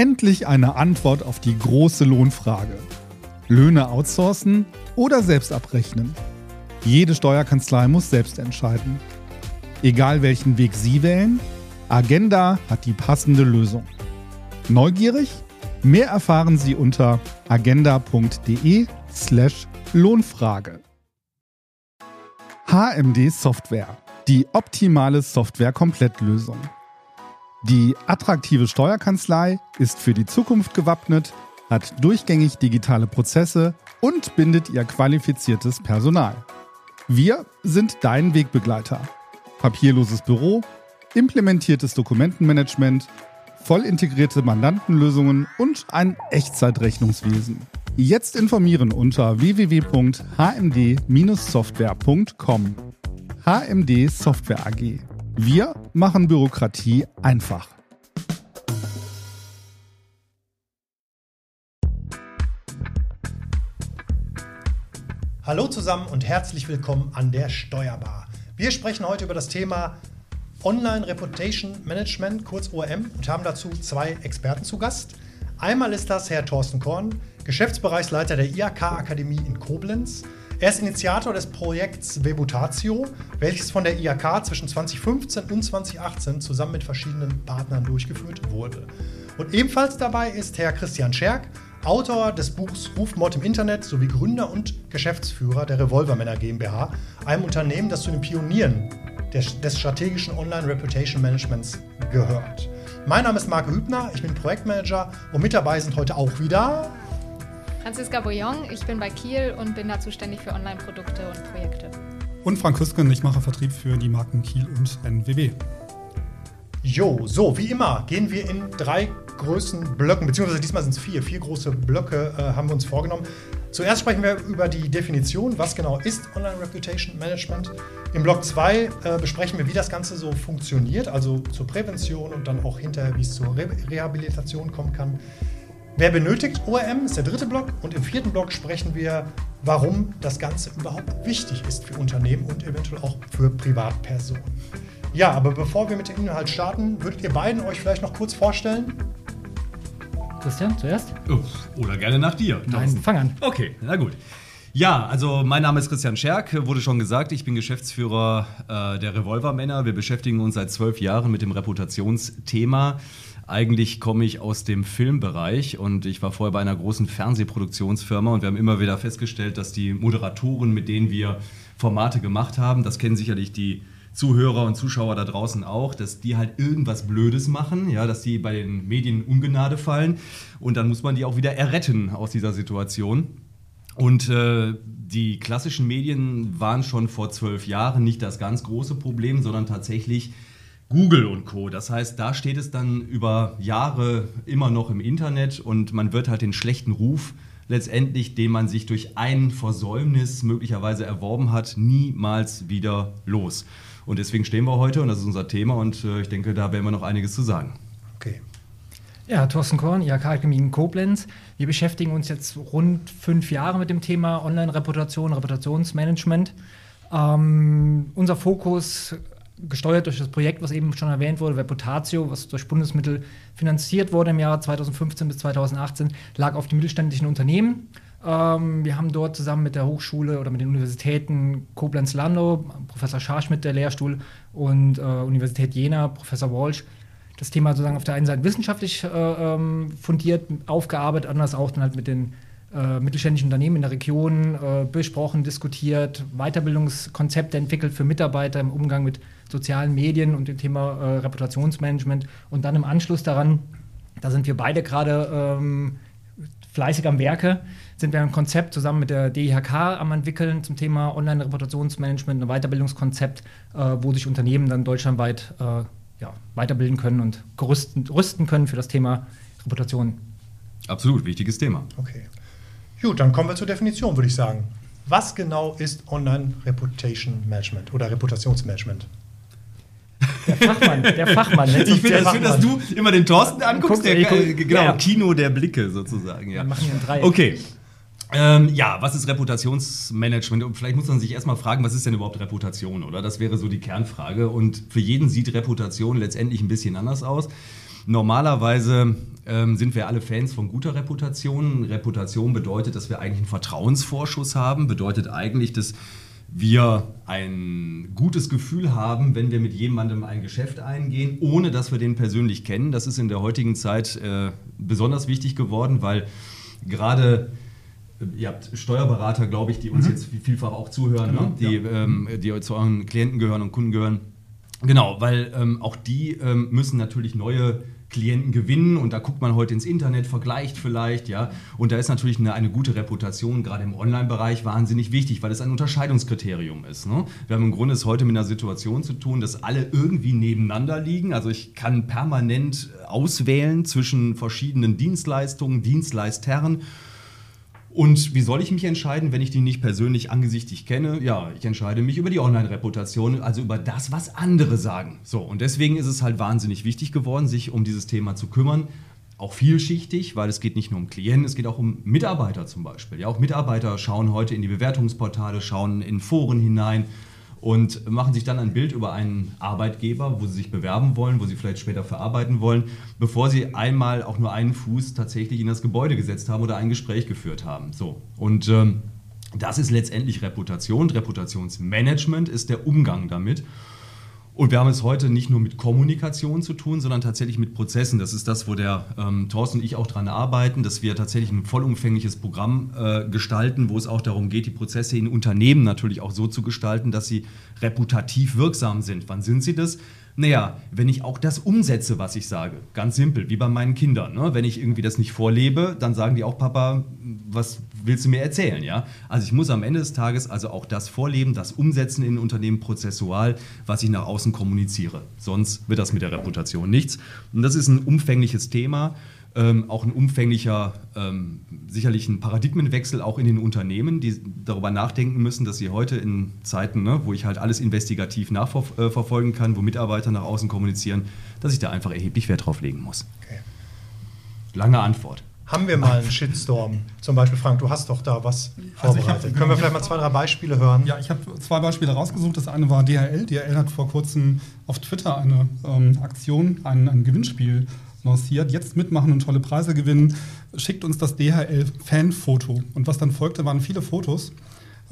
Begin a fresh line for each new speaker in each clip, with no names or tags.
Endlich eine Antwort auf die große Lohnfrage. Löhne outsourcen oder selbst abrechnen? Jede Steuerkanzlei muss selbst entscheiden. Egal welchen Weg Sie wählen, Agenda hat die passende Lösung. Neugierig? Mehr erfahren Sie unter agenda.de/slash Lohnfrage. HMD Software. Die optimale Software-Komplettlösung. Die attraktive Steuerkanzlei ist für die Zukunft gewappnet, hat durchgängig digitale Prozesse und bindet ihr qualifiziertes Personal. Wir sind dein Wegbegleiter. Papierloses Büro, implementiertes Dokumentenmanagement, voll integrierte Mandantenlösungen und ein Echtzeitrechnungswesen. Jetzt informieren unter www.hmd-software.com. HMD Software AG. Wir machen Bürokratie einfach.
Hallo zusammen und herzlich willkommen an der Steuerbar. Wir sprechen heute über das Thema Online Reputation Management, kurz ORM, und haben dazu zwei Experten zu Gast. Einmal ist das Herr Thorsten Korn, Geschäftsbereichsleiter der IAK Akademie in Koblenz. Er ist Initiator des Projekts Webutatio, welches von der IAK zwischen 2015 und 2018 zusammen mit verschiedenen Partnern durchgeführt wurde. Und ebenfalls dabei ist Herr Christian Scherk, Autor des Buchs Rufmord im Internet sowie Gründer und Geschäftsführer der Revolvermänner GmbH, einem Unternehmen, das zu den Pionieren des, strategischen Online Reputation Managements gehört. Mein Name ist Marco Hübner, ich bin Projektmanager und mit dabei sind heute auch wieder
Franziska Bouillon, ich bin bei Kiel und bin da zuständig für Online-Produkte und Projekte.
Und Frank Küsken, ich mache Vertrieb für die Marken Kiel und NWB.
Jo, so, wie immer gehen wir in drei Größen Blöcken, beziehungsweise diesmal sind es vier, vier große Blöcke äh, haben wir uns vorgenommen. Zuerst sprechen wir über die Definition, was genau ist Online Reputation Management. Im Block 2 äh, besprechen wir, wie das Ganze so funktioniert, also zur Prävention und dann auch hinterher, wie es zur Re Rehabilitation kommen kann. Wer benötigt ORM, ist der dritte Block. Und im vierten Block sprechen wir, warum das Ganze überhaupt wichtig ist für Unternehmen und eventuell auch für Privatpersonen. Ja, aber bevor wir mit dem Inhalt starten, würdet ihr beiden euch vielleicht noch kurz vorstellen?
Christian, zuerst?
Oder gerne nach dir.
Nein, fang an.
Okay, na gut. Ja, also mein Name ist Christian Scherk, wurde schon gesagt, ich bin Geschäftsführer äh, der Revolvermänner. Wir beschäftigen uns seit zwölf Jahren mit dem Reputationsthema. Eigentlich komme ich aus dem Filmbereich und ich war vorher bei einer großen Fernsehproduktionsfirma und wir haben immer wieder festgestellt, dass die Moderatoren, mit denen wir Formate gemacht haben, das kennen sicherlich die Zuhörer und Zuschauer da draußen auch, dass die halt irgendwas Blödes machen, ja, dass die bei den Medien Ungnade fallen und dann muss man die auch wieder erretten aus dieser Situation. Und äh, die klassischen Medien waren schon vor zwölf Jahren nicht das ganz große Problem, sondern tatsächlich Google und Co. Das heißt, da steht es dann über Jahre immer noch im Internet und man wird halt den schlechten Ruf letztendlich, den man sich durch ein Versäumnis möglicherweise erworben hat, niemals wieder los. Und deswegen stehen wir heute und das ist unser Thema und äh, ich denke, da werden wir noch einiges zu sagen.
Okay.
Ja, Thorsten Korn, IHK Akademie in Koblenz. Wir beschäftigen uns jetzt rund fünf Jahre mit dem Thema Online-Reputation, Reputationsmanagement. Ähm, unser Fokus, gesteuert durch das Projekt, was eben schon erwähnt wurde, Reputatio, was durch Bundesmittel finanziert wurde im Jahr 2015 bis 2018, lag auf die mittelständischen Unternehmen. Ähm, wir haben dort zusammen mit der Hochschule oder mit den Universitäten Koblenz-Landau, Professor Scharschmidt, der Lehrstuhl, und äh, Universität Jena, Professor Walsh, das Thema sozusagen auf der einen Seite wissenschaftlich äh, ähm, fundiert aufgearbeitet, anders auch dann halt mit den äh, mittelständischen Unternehmen in der Region äh, besprochen, diskutiert, Weiterbildungskonzepte entwickelt für Mitarbeiter im Umgang mit sozialen Medien und dem Thema äh, Reputationsmanagement. Und dann im Anschluss daran, da sind wir beide gerade ähm, fleißig am Werke, sind wir ein Konzept zusammen mit der DIHK am entwickeln zum Thema Online-Reputationsmanagement, ein Weiterbildungskonzept, äh, wo sich Unternehmen dann deutschlandweit äh, ja, weiterbilden können und gerüsten, rüsten können für das Thema Reputation.
Absolut, wichtiges Thema.
Okay. Gut, dann kommen wir zur Definition, würde ich sagen. Was genau ist Online Reputation Management oder Reputationsmanagement?
Der Fachmann, der Fachmann.
Ich finde das schön, dass du immer den Thorsten anguckst,
Guck,
der, äh, genau,
ja.
Kino der Blicke sozusagen. Ja.
Wir machen hier ein Dreieck.
Okay. Ähm, ja, was ist Reputationsmanagement? Und vielleicht muss man sich erstmal fragen, was ist denn überhaupt Reputation, oder? Das wäre so die Kernfrage. Und für jeden sieht Reputation letztendlich ein bisschen anders aus. Normalerweise ähm, sind wir alle Fans von guter Reputation. Reputation bedeutet, dass wir eigentlich einen Vertrauensvorschuss haben, bedeutet eigentlich, dass wir ein gutes Gefühl haben, wenn wir mit jemandem ein Geschäft eingehen, ohne dass wir den persönlich kennen. Das ist in der heutigen Zeit äh, besonders wichtig geworden, weil gerade ihr habt Steuerberater, glaube ich, die uns mhm. jetzt vielfach auch zuhören, genau, ne? die, ja. ähm, die zu euren Klienten gehören und Kunden gehören. Genau, weil ähm, auch die ähm, müssen natürlich neue Klienten gewinnen und da guckt man heute ins Internet, vergleicht vielleicht, ja. Und da ist natürlich eine, eine gute Reputation, gerade im Online-Bereich, wahnsinnig wichtig, weil es ein Unterscheidungskriterium ist. Ne? Wir haben im Grunde es heute mit einer Situation zu tun, dass alle irgendwie nebeneinander liegen. Also ich kann permanent auswählen zwischen verschiedenen Dienstleistungen, Dienstleistern und wie soll ich mich entscheiden, wenn ich die nicht persönlich angesichtig kenne? Ja, ich entscheide mich über die Online-Reputation, also über das, was andere sagen. So, und deswegen ist es halt wahnsinnig wichtig geworden, sich um dieses Thema zu kümmern. Auch vielschichtig, weil es geht nicht nur um Klienten, es geht auch um Mitarbeiter zum Beispiel. Ja, auch Mitarbeiter schauen heute in die Bewertungsportale, schauen in Foren hinein und machen sich dann ein Bild über einen Arbeitgeber, wo sie sich bewerben wollen, wo sie vielleicht später verarbeiten wollen, bevor sie einmal auch nur einen Fuß tatsächlich in das Gebäude gesetzt haben oder ein Gespräch geführt haben. So. Und ähm, das ist letztendlich Reputation. Reputationsmanagement ist der Umgang damit. Und wir haben es heute nicht nur mit Kommunikation zu tun, sondern tatsächlich mit Prozessen. Das ist das, wo der ähm, Thorsten und ich auch dran arbeiten, dass wir tatsächlich ein vollumfängliches Programm äh, gestalten, wo es auch darum geht, die Prozesse in Unternehmen natürlich auch so zu gestalten, dass sie reputativ wirksam sind. Wann sind sie das? Naja, wenn ich auch das umsetze, was ich sage, ganz simpel, wie bei meinen Kindern. Ne? Wenn ich irgendwie das nicht vorlebe, dann sagen die auch, Papa, was willst du mir erzählen? Ja? Also ich muss am Ende des Tages also auch das vorleben, das umsetzen in Unternehmen prozessual, was ich nach außen kommuniziere. Sonst wird das mit der Reputation nichts. Und das ist ein umfängliches Thema ähm, auch ein umfänglicher, ähm, sicherlich ein Paradigmenwechsel auch in den Unternehmen, die darüber nachdenken müssen, dass sie heute in Zeiten, ne, wo ich halt alles investigativ nachverfolgen kann, wo Mitarbeiter nach außen kommunizieren, dass ich da einfach erheblich Wert drauf legen muss. Okay. Lange Antwort.
Haben wir mal einen Shitstorm? Zum Beispiel, Frank, du hast doch da was also vorbereitet. Hab, Können wir vielleicht mal zwei, drei Beispiele hören?
Ja, ich habe zwei Beispiele rausgesucht. Das eine war DHL. DHL hat vor kurzem auf Twitter eine ähm, Aktion, ein, ein Gewinnspiel lanciert. Jetzt mitmachen und tolle Preise gewinnen. Schickt uns das DHL-Fan-Foto. Und was dann folgte, waren viele Fotos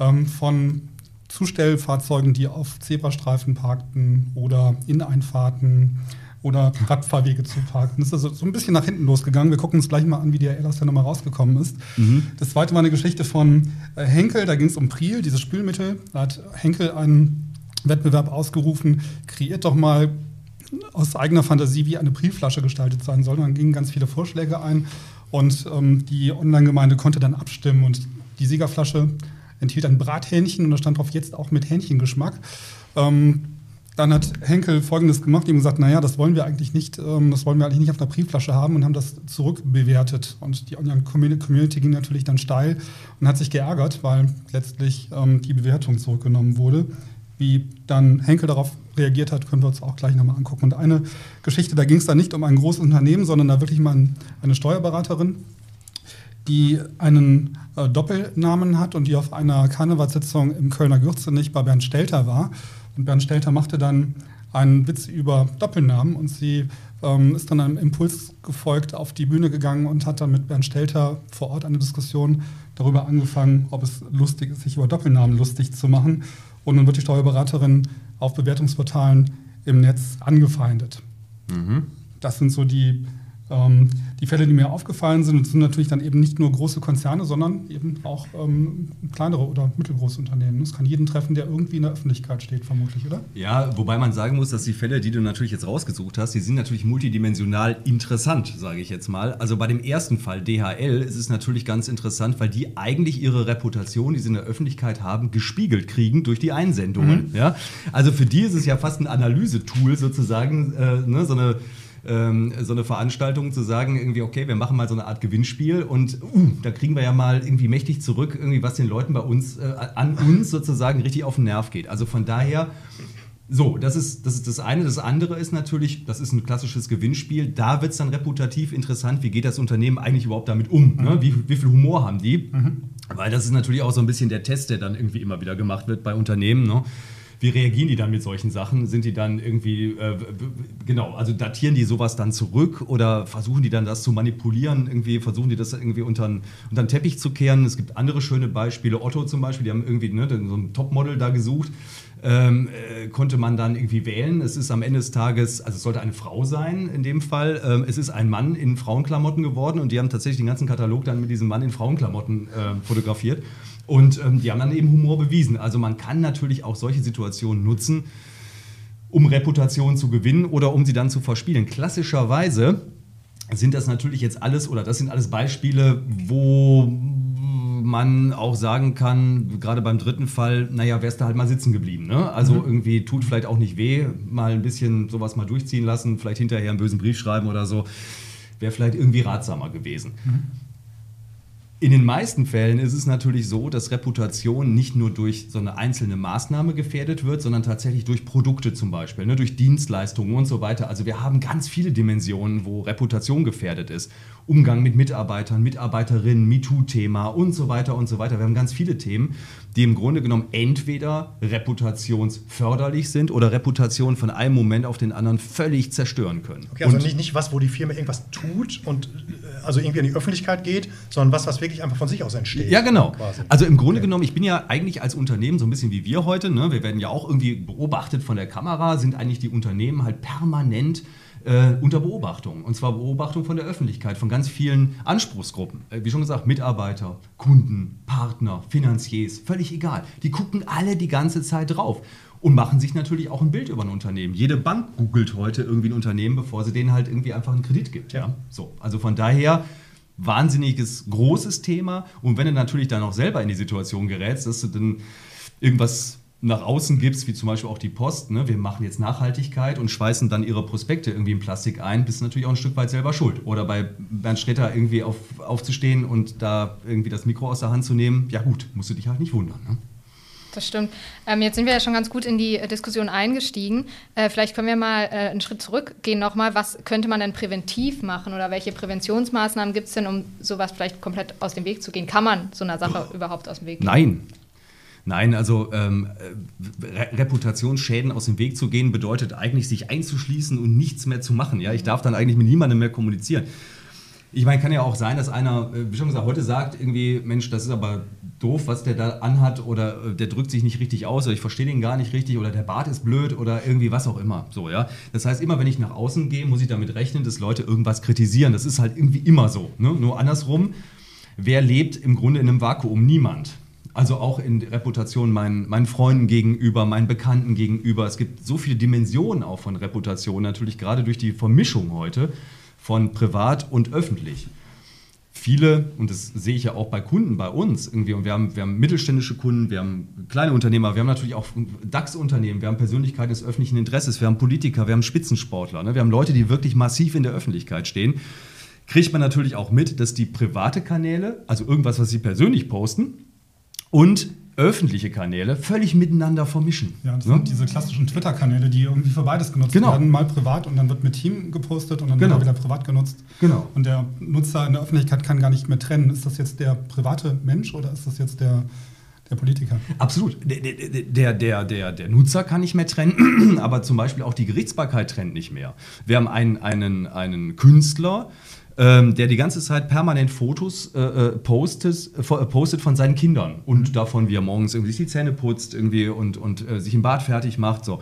ähm, von Zustellfahrzeugen, die auf Zebrastreifen parkten oder in Einfahrten oder Radfahrwege zu parken. Das ist also so ein bisschen nach hinten losgegangen. Wir gucken uns gleich mal an, wie DHL aus der Nummer rausgekommen ist. Mhm. Das zweite war eine Geschichte von äh, Henkel, da ging es um Priel, dieses Spülmittel. Da hat Henkel einen Wettbewerb ausgerufen, kreiert doch mal aus eigener Fantasie, wie eine Briefflasche gestaltet sein soll. Und dann gingen ganz viele Vorschläge ein und ähm, die Online-Gemeinde konnte dann abstimmen und die Siegerflasche enthielt ein Brathähnchen und da stand drauf jetzt auch mit Hähnchengeschmack. Ähm, dann hat Henkel Folgendes gemacht, ihm gesagt, naja, das wollen wir eigentlich nicht, ähm, das wollen wir eigentlich nicht auf einer Briefflasche haben und haben das zurückbewertet. Und die Online-Community ging natürlich dann steil und hat sich geärgert, weil letztlich ähm, die Bewertung zurückgenommen wurde. Wie dann Henkel darauf reagiert hat, können wir uns auch gleich nochmal angucken. Und eine Geschichte, da ging es dann nicht um ein großes Unternehmen, sondern da wirklich mal eine Steuerberaterin, die einen äh, Doppelnamen hat und die auf einer Karnevalssitzung im Kölner Gürzenich bei Bernd Stelter war. Und Bernd Stelter machte dann einen Witz über Doppelnamen und sie ähm, ist dann einem Impuls gefolgt auf die Bühne gegangen und hat dann mit Bernd Stelter vor Ort eine Diskussion darüber angefangen, ob es lustig ist, sich über Doppelnamen lustig zu machen. Und nun wird die Steuerberaterin auf Bewertungsportalen im Netz angefeindet. Mhm. Das sind so die ähm, die Fälle, die mir aufgefallen sind, sind natürlich dann eben nicht nur große Konzerne, sondern eben auch ähm, kleinere oder mittelgroße Unternehmen. Das kann jeden treffen, der irgendwie in der Öffentlichkeit steht, vermutlich, oder?
Ja, wobei man sagen muss, dass die Fälle, die du natürlich jetzt rausgesucht hast, die sind natürlich multidimensional interessant, sage ich jetzt mal. Also bei dem ersten Fall, DHL, ist es natürlich ganz interessant, weil die eigentlich ihre Reputation, die sie in der Öffentlichkeit haben, gespiegelt kriegen durch die Einsendungen. Mhm. Ja? Also für die ist es ja fast ein Analysetool sozusagen, äh, ne, so eine ähm, so eine Veranstaltung zu sagen, irgendwie, okay, wir machen mal so eine Art Gewinnspiel und uh, da kriegen wir ja mal irgendwie mächtig zurück, irgendwie, was den Leuten bei uns, äh, an uns sozusagen richtig auf den Nerv geht. Also von daher. So, das ist, das ist das eine. Das andere ist natürlich, das ist ein klassisches Gewinnspiel. Da wird es dann reputativ interessant, wie geht das Unternehmen eigentlich überhaupt damit um? Ne? Wie, wie viel Humor haben die? Mhm. Weil das ist natürlich auch so ein bisschen der Test, der dann irgendwie immer wieder gemacht wird bei Unternehmen. Ne? Wie reagieren die dann mit solchen Sachen? Sind die dann irgendwie, äh, genau, also datieren die sowas dann zurück oder versuchen die dann das zu manipulieren? Irgendwie versuchen die das irgendwie unter, den Teppich zu kehren? Es gibt andere schöne Beispiele. Otto zum Beispiel, die haben irgendwie ne, so ein Topmodel da gesucht. Ähm, äh, konnte man dann irgendwie wählen. Es ist am Ende des Tages, also es sollte eine Frau sein in dem Fall. Ähm, es ist ein Mann in Frauenklamotten geworden und die haben tatsächlich den ganzen Katalog dann mit diesem Mann in Frauenklamotten äh, fotografiert. Und ähm, die haben dann eben Humor bewiesen. Also man kann natürlich auch solche Situationen nutzen, um Reputation zu gewinnen oder um sie dann zu verspielen. Klassischerweise sind das natürlich jetzt alles, oder das sind alles Beispiele, wo man auch sagen kann, gerade beim dritten Fall, naja, wärst du halt mal sitzen geblieben. Ne? Also mhm. irgendwie tut vielleicht auch nicht weh, mal ein bisschen sowas mal durchziehen lassen, vielleicht hinterher einen bösen Brief schreiben oder so. Wäre vielleicht irgendwie ratsamer gewesen. Mhm. In den meisten Fällen ist es natürlich so, dass Reputation nicht nur durch so eine einzelne Maßnahme gefährdet wird, sondern tatsächlich durch Produkte zum Beispiel, ne, durch Dienstleistungen und so weiter. Also wir haben ganz viele Dimensionen, wo Reputation gefährdet ist. Umgang mit Mitarbeitern, Mitarbeiterinnen, MeToo-Thema und so weiter und so weiter. Wir haben ganz viele Themen, die im Grunde genommen entweder reputationsförderlich sind oder Reputation von einem Moment auf den anderen völlig zerstören können.
Okay, also nicht, nicht was, wo die Firma irgendwas tut und äh, also irgendwie an die Öffentlichkeit geht, sondern was, was wirklich einfach von sich aus entsteht.
Ja, genau. Quasi. Also im Grunde okay. genommen, ich bin ja eigentlich als Unternehmen so ein bisschen wie wir heute, ne? wir werden ja auch irgendwie beobachtet von der Kamera, sind eigentlich die Unternehmen halt permanent äh, unter Beobachtung. Und zwar Beobachtung von der Öffentlichkeit, von ganz vielen Anspruchsgruppen. Äh, wie schon gesagt, Mitarbeiter, Kunden, Partner, Finanziers, völlig egal. Die gucken alle die ganze Zeit drauf und machen sich natürlich auch ein Bild über ein Unternehmen. Jede Bank googelt heute irgendwie ein Unternehmen, bevor sie denen halt irgendwie einfach einen Kredit gibt. Ja. So, also von daher wahnsinniges großes Thema. Und wenn du natürlich dann auch selber in die Situation gerätst, dass du dann irgendwas nach außen gibst, wie zum Beispiel auch die Post, ne, wir machen jetzt Nachhaltigkeit und schweißen dann ihre Prospekte irgendwie in Plastik ein, bist du natürlich auch ein Stück weit selber schuld. Oder bei Bernd Stretter irgendwie auf, aufzustehen und da irgendwie das Mikro aus der Hand zu nehmen, ja gut, musst du dich halt nicht wundern. Ne?
Das stimmt. Ähm, jetzt sind wir ja schon ganz gut in die äh, Diskussion eingestiegen. Äh, vielleicht können wir mal äh, einen Schritt zurückgehen nochmal. Was könnte man denn präventiv machen oder welche Präventionsmaßnahmen gibt es denn, um sowas vielleicht komplett aus dem Weg zu gehen? Kann man so einer Sache oh. überhaupt aus dem Weg gehen?
Nein, Nein, also ähm, Re Reputationsschäden aus dem Weg zu gehen, bedeutet eigentlich, sich einzuschließen und nichts mehr zu machen. Ja? Ich darf dann eigentlich mit niemandem mehr kommunizieren. Ich meine, kann ja auch sein, dass einer, äh, wie schon gesagt, heute sagt irgendwie, Mensch, das ist aber doof, was der da anhat oder äh, der drückt sich nicht richtig aus oder ich verstehe den gar nicht richtig oder der Bart ist blöd oder irgendwie was auch immer. So, ja. Das heißt, immer wenn ich nach außen gehe, muss ich damit rechnen, dass Leute irgendwas kritisieren. Das ist halt irgendwie immer so. Ne? Nur andersrum, wer lebt im Grunde in einem Vakuum? Niemand. Also auch in Reputation meinen, meinen Freunden gegenüber, meinen Bekannten gegenüber. Es gibt so viele Dimensionen auch von Reputation, natürlich gerade durch die Vermischung heute von privat und öffentlich. Viele, und das sehe ich ja auch bei Kunden bei uns irgendwie, und wir haben, wir haben mittelständische Kunden, wir haben kleine Unternehmer, wir haben natürlich auch DAX-Unternehmen, wir haben Persönlichkeiten des öffentlichen Interesses, wir haben Politiker, wir haben Spitzensportler, ne? wir haben Leute, die wirklich massiv in der Öffentlichkeit stehen. Kriegt man natürlich auch mit, dass die private Kanäle, also irgendwas, was sie persönlich posten, und öffentliche Kanäle völlig miteinander vermischen.
Ja, das ne? sind diese klassischen Twitter-Kanäle, die irgendwie für beides genutzt genau. werden. Mal privat und dann wird mit Team gepostet und dann genau. wird wieder privat genutzt.
Genau.
Und der Nutzer in der Öffentlichkeit kann gar nicht mehr trennen. Ist das jetzt der private Mensch oder ist das jetzt der, der Politiker?
Absolut. Der, der, der, der, der Nutzer kann nicht mehr trennen, aber zum Beispiel auch die Gerichtsbarkeit trennt nicht mehr. Wir haben einen, einen, einen Künstler, ähm, der die ganze Zeit permanent Fotos äh, äh postet, äh, postet von seinen Kindern und mhm. davon, wie er morgens irgendwie die Zähne putzt irgendwie und, und äh, sich im Bad fertig macht. So.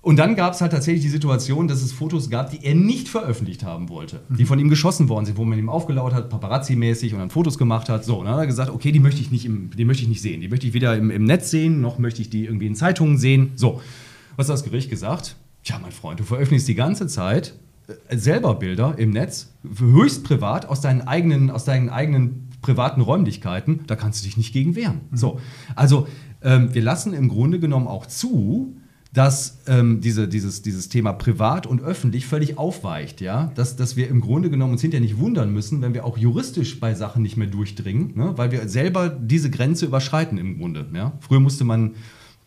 Und dann gab es halt tatsächlich die Situation, dass es Fotos gab, die er nicht veröffentlicht haben wollte, mhm. die von ihm geschossen worden sind, wo man ihm aufgelaut hat, paparazzi-mäßig und dann Fotos gemacht hat. So, und dann hat er gesagt, okay, die möchte ich nicht, im, die möchte ich nicht sehen. Die möchte ich weder im, im Netz sehen, noch möchte ich die irgendwie in Zeitungen sehen. So, was hat das Gericht gesagt? Tja, mein Freund, du veröffentlichst die ganze Zeit äh, selber Bilder im Netz, höchst privat, aus deinen eigenen, aus deinen eigenen privaten Räumlichkeiten, da kannst du dich nicht gegen wehren. Mhm. So, also ähm, wir lassen im Grunde genommen auch zu, dass ähm, diese, dieses, dieses Thema privat und öffentlich völlig aufweicht, ja, dass, dass wir im Grunde genommen uns hinterher nicht wundern müssen, wenn wir auch juristisch bei Sachen nicht mehr durchdringen, ne? weil wir selber diese Grenze überschreiten im Grunde. Ja? Früher musste man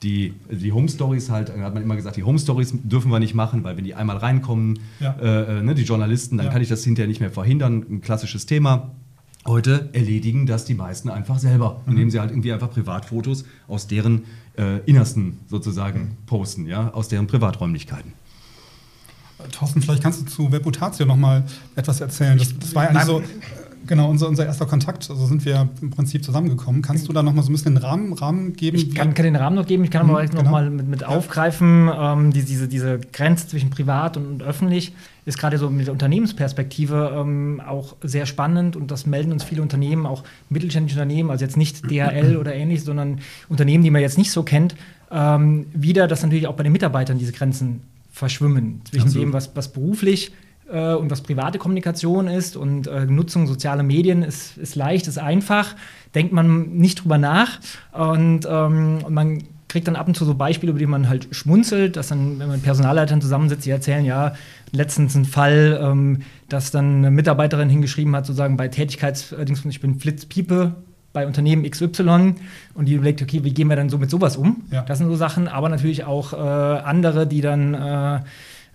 die, die Home Stories halt, hat man immer gesagt, die Home Stories dürfen wir nicht machen, weil wenn die einmal reinkommen, ja. äh, äh ne, die Journalisten, dann ja. kann ich das hinterher nicht mehr verhindern. Ein klassisches Thema. Heute erledigen das die meisten einfach selber,
Mhm.
indem sie halt irgendwie einfach Privatfotos aus deren äh, Innersten sozusagen
Mhm.
posten, ja, aus deren Privaträumlichkeiten.
Thorsten, vielleicht kannst du zu Reputatio noch mal etwas erzählen. Das, das war ja so, genau, unser, unser erster Kontakt. Also sind wir im Prinzip zusammengekommen. Kannst du da noch mal so ein bisschen den Rahmen, Rahmen geben?
Ich kann, kann den Rahmen noch geben, ich kann aber
Mhm,
noch
genau.
mal mit, mit aufgreifen, ähm, die, diese, diese Grenze zwischen privat und, und öffentlich ist gerade so mit der Unternehmensperspektive ähm, auch sehr spannend und das melden uns viele Unternehmen, auch mittelständische Unternehmen, also jetzt nicht DHL oder ähnlich, sondern Unternehmen, die man jetzt nicht so kennt, ähm, wieder, dass natürlich auch bei den Mitarbeitern diese Grenzen verschwimmen zwischen
Absolut.
dem, was, was beruflich äh, und was private Kommunikation ist und äh, Nutzung sozialer Medien ist, ist leicht, ist einfach, denkt man nicht drüber nach und, ähm, und man kriegt dann ab und zu so Beispiele, über die man halt schmunzelt, dass dann, wenn man mit Personalleitern zusammensitzt, die erzählen, ja, letztens ein Fall, ähm, dass dann eine Mitarbeiterin hingeschrieben hat, sozusagen bei Tätigkeits, ich bin Flitzpiepe bei Unternehmen XY und die überlegt, okay, wie gehen wir dann so mit sowas um?
Ja.
Das sind so Sachen, aber natürlich auch äh, andere, die dann äh,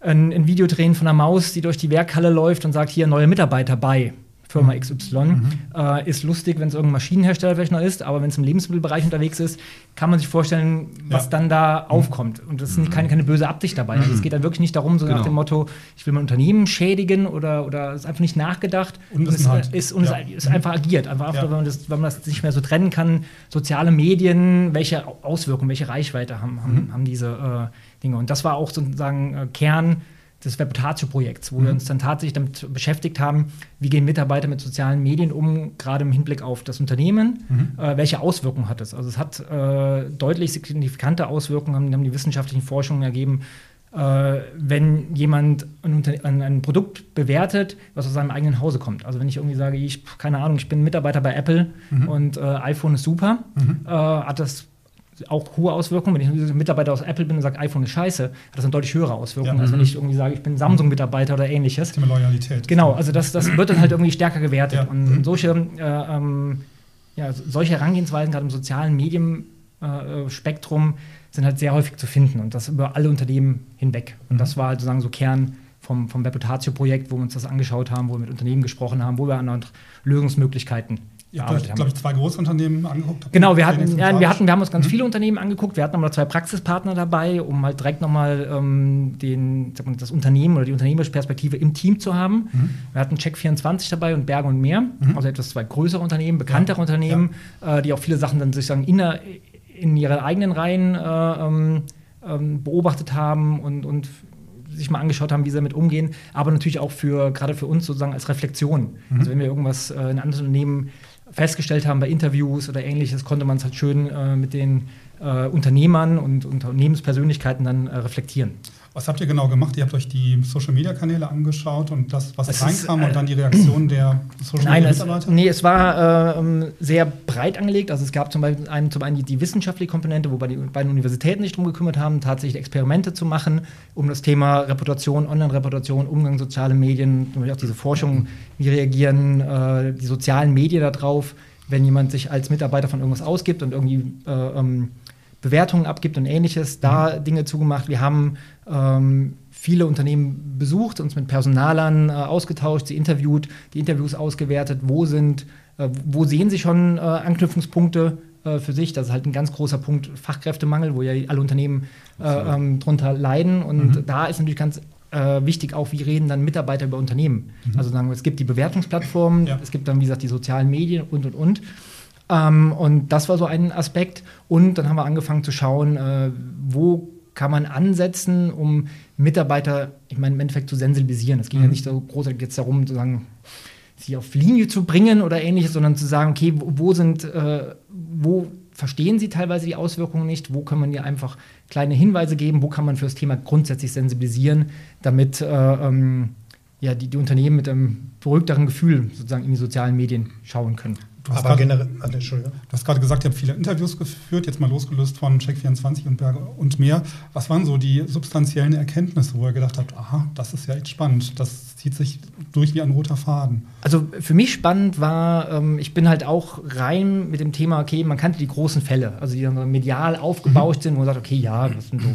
ein, ein Video drehen von einer Maus, die durch die Werkhalle läuft und sagt, hier neue Mitarbeiter bei Firma XY. Äh, ist lustig, wenn es irgendein Maschinenhersteller vielleicht noch ist, aber wenn es im Lebensmittelbereich unterwegs ist, kann man sich vorstellen, was
Ja.
dann da aufkommt. Und das ist nicht, keine, keine böse Absicht dabei. Also es geht dann wirklich nicht darum, so nach
Genau.
dem Motto, ich will mein Unternehmen schädigen oder, oder es ist einfach nicht nachgedacht. Und es
Unwissenheit.
ist, und
Ja.
es ist einfach agiert. Einfach,
Ja.
wenn, man das, wenn man das nicht mehr so trennen kann, soziale Medien, welche Auswirkungen, welche Reichweite haben, haben, haben diese äh, Dinge. Und das war auch sozusagen äh, Kern des Reputatio-Projekts, wo wir uns dann tatsächlich damit beschäftigt haben, wie gehen Mitarbeiter mit sozialen Medien um, gerade im Hinblick auf das Unternehmen, äh, welche Auswirkungen hat es. Also es hat äh, deutlich signifikante Auswirkungen, haben, haben die wissenschaftlichen Forschungen ergeben, äh, wenn jemand ein, ein, ein Produkt bewertet, was aus seinem eigenen Hause kommt. Also wenn ich irgendwie sage, ich, keine Ahnung, ich bin Mitarbeiter bei Apple und äh, iPhone ist super, äh, hat das auch hohe Auswirkungen. Wenn ich ein Mitarbeiter aus Apple bin und sage, iPhone ist scheiße, hat das eine deutlich höhere Auswirkung,
Ja.
als wenn ich irgendwie sage, ich bin Samsung-Mitarbeiter oder ähnliches.
Thema Loyalität.
Genau, also das, das wird dann halt irgendwie stärker gewertet.
Ja.
Und, und solche, äh, ähm, ja, solche Herangehensweisen, gerade im sozialen Medienspektrum, äh, Spektrum, sind halt sehr häufig zu finden und das über alle Unternehmen hinweg. Und das war halt sozusagen so Kern vom, vom Reputatio-Projekt, wo wir uns das angeschaut haben, wo wir mit Unternehmen gesprochen haben, wo wir an Lösungsmöglichkeiten
Ihr habt euch, glaube ich, zwei große Unternehmen angeguckt.
Genau, wir hatten, ja, wir hatten, wir haben uns ganz viele Unternehmen angeguckt. Wir hatten aber zwei Praxispartner dabei, um halt direkt nochmal ähm, den, mal, das Unternehmen oder die unternehmerische Perspektive im Team zu haben. Wir hatten Check24 dabei und Berge und Meer, also etwas zwei größere Unternehmen, bekanntere Unternehmen, äh, die auch viele Sachen dann sozusagen in, der, in ihren eigenen Reihen äh, ähm, ähm, beobachtet haben und, und sich mal angeschaut haben, wie sie damit umgehen, aber natürlich auch für gerade für uns sozusagen als Reflexion. Also wenn wir irgendwas äh, in anderen Unternehmen festgestellt haben bei Interviews oder ähnliches, konnte man es halt schön äh, mit den äh, Unternehmern und Unternehmenspersönlichkeiten dann äh, reflektieren.
Was habt ihr genau gemacht? Ihr habt euch die Social-Media-Kanäle angeschaut und das, was
Es ist,
reinkam
äh,
und dann die Reaktion der Social-Media-Mitarbeiter?
nee, es war äh, sehr breit angelegt. Also es gab zum Beispiel einen, zum einen die, die wissenschaftliche Komponente, wobei die beiden Universitäten sich darum gekümmert haben, tatsächlich Experimente zu machen, um das Thema Reputation, Online-Reputation, Umgang soziale Medien, auch diese Forschung, wie reagieren äh, die sozialen Medien darauf, wenn jemand sich als Mitarbeiter von irgendwas ausgibt und irgendwie äh, ähm, Bewertungen abgibt und ähnliches, da Dinge zugemacht. Wir haben ähm, viele Unternehmen besucht, uns mit Personalern äh, ausgetauscht, sie interviewt, die Interviews ausgewertet, wo sind, äh, wo sehen sie schon äh, Anknüpfungspunkte äh, für sich. Das ist halt ein ganz großer Punkt Fachkräftemangel, wo ja alle Unternehmen äh, ähm, drunter leiden. Und da ist natürlich ganz äh, wichtig auch, wie reden dann Mitarbeiter über Unternehmen. Also sagen wir, es gibt die Bewertungsplattformen,
Ja.
es gibt dann, wie gesagt, die sozialen Medien und, und, und. Ähm, und das war so ein Aspekt. Und dann haben wir angefangen zu schauen, äh, wo kann man ansetzen, um Mitarbeiter, ich meine, im Endeffekt zu sensibilisieren. Es ging ja nicht so groß jetzt darum, zu sagen, sie auf Linie zu bringen oder ähnliches, sondern zu sagen, okay, wo, wo sind, äh, wo verstehen sie teilweise die Auswirkungen nicht, wo kann man ihr einfach kleine Hinweise geben, wo kann man für das Thema grundsätzlich sensibilisieren, damit äh, ähm, ja, die, die Unternehmen mit einem beruhigteren Gefühl sozusagen in die sozialen Medien schauen können.
Du hast
Aber
grad-
generell, also, Entschuldigung.
Du hast gerade gesagt, ihr habt viele Interviews geführt, jetzt mal losgelöst von Check24 und Berge und mehr. Was waren so die substanziellen Erkenntnisse, wo ihr gedacht habt, aha, das ist ja echt spannend, das zieht sich durch wie ein roter Faden?
Also für mich spannend war, ähm, ich bin halt auch rein mit dem Thema, okay, man kannte die großen Fälle, also die dann so medial aufgebauscht sind, wo man sagt, okay, ja, das sind so,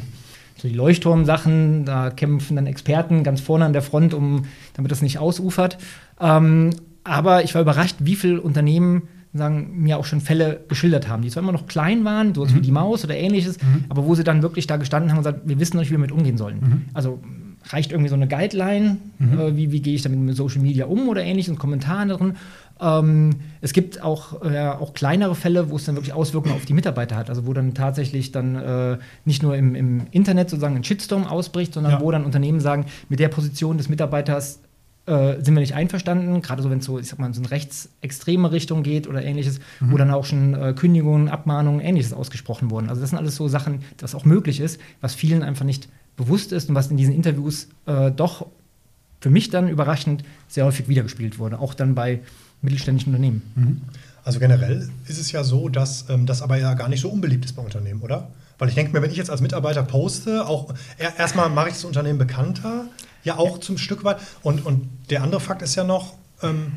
so die Leuchtturmsachen, da kämpfen dann Experten ganz vorne an der Front, um, damit das nicht ausufert. Ähm, aber ich war überrascht, wie viele Unternehmen sagen, mir auch schon Fälle geschildert haben, die zwar immer noch klein waren, so mhm. wie die Maus oder ähnliches, mhm. aber wo sie dann wirklich da gestanden haben und gesagt, wir wissen noch nicht, wie wir mit umgehen sollen. Mhm. Also reicht irgendwie so eine Guideline, mhm. äh, wie, wie gehe ich damit mit Social Media um oder ähnliches und Kommentaren drin. Ähm, es gibt auch, äh, auch kleinere Fälle, wo es dann wirklich Auswirkungen auf die Mitarbeiter hat. Also wo dann tatsächlich dann äh, nicht nur im, im, Internet sozusagen ein Shitstorm ausbricht, sondern ja. wo dann Unternehmen sagen, mit der Position des Mitarbeiters äh, sind wir nicht einverstanden, gerade so, wenn es so, ich sag mal, so eine rechtsextreme Richtung geht oder ähnliches, mhm. wo dann auch schon äh, Kündigungen, Abmahnungen, ähnliches ausgesprochen wurden. Also das sind alles so Sachen, das auch möglich ist, was vielen einfach nicht bewusst ist und was in diesen Interviews äh, doch für mich dann überraschend sehr häufig wiedergespielt wurde, auch dann bei mittelständischen Unternehmen. Mhm.
Also generell ist es ja so, dass ähm, das aber ja gar nicht so unbeliebt ist bei Unternehmen, oder? Weil ich denke mir, wenn ich jetzt als Mitarbeiter poste, auch erstmal mache ich das Unternehmen bekannter, ja auch zum Stück weit. Und, und der andere Fakt ist ja noch, ähm,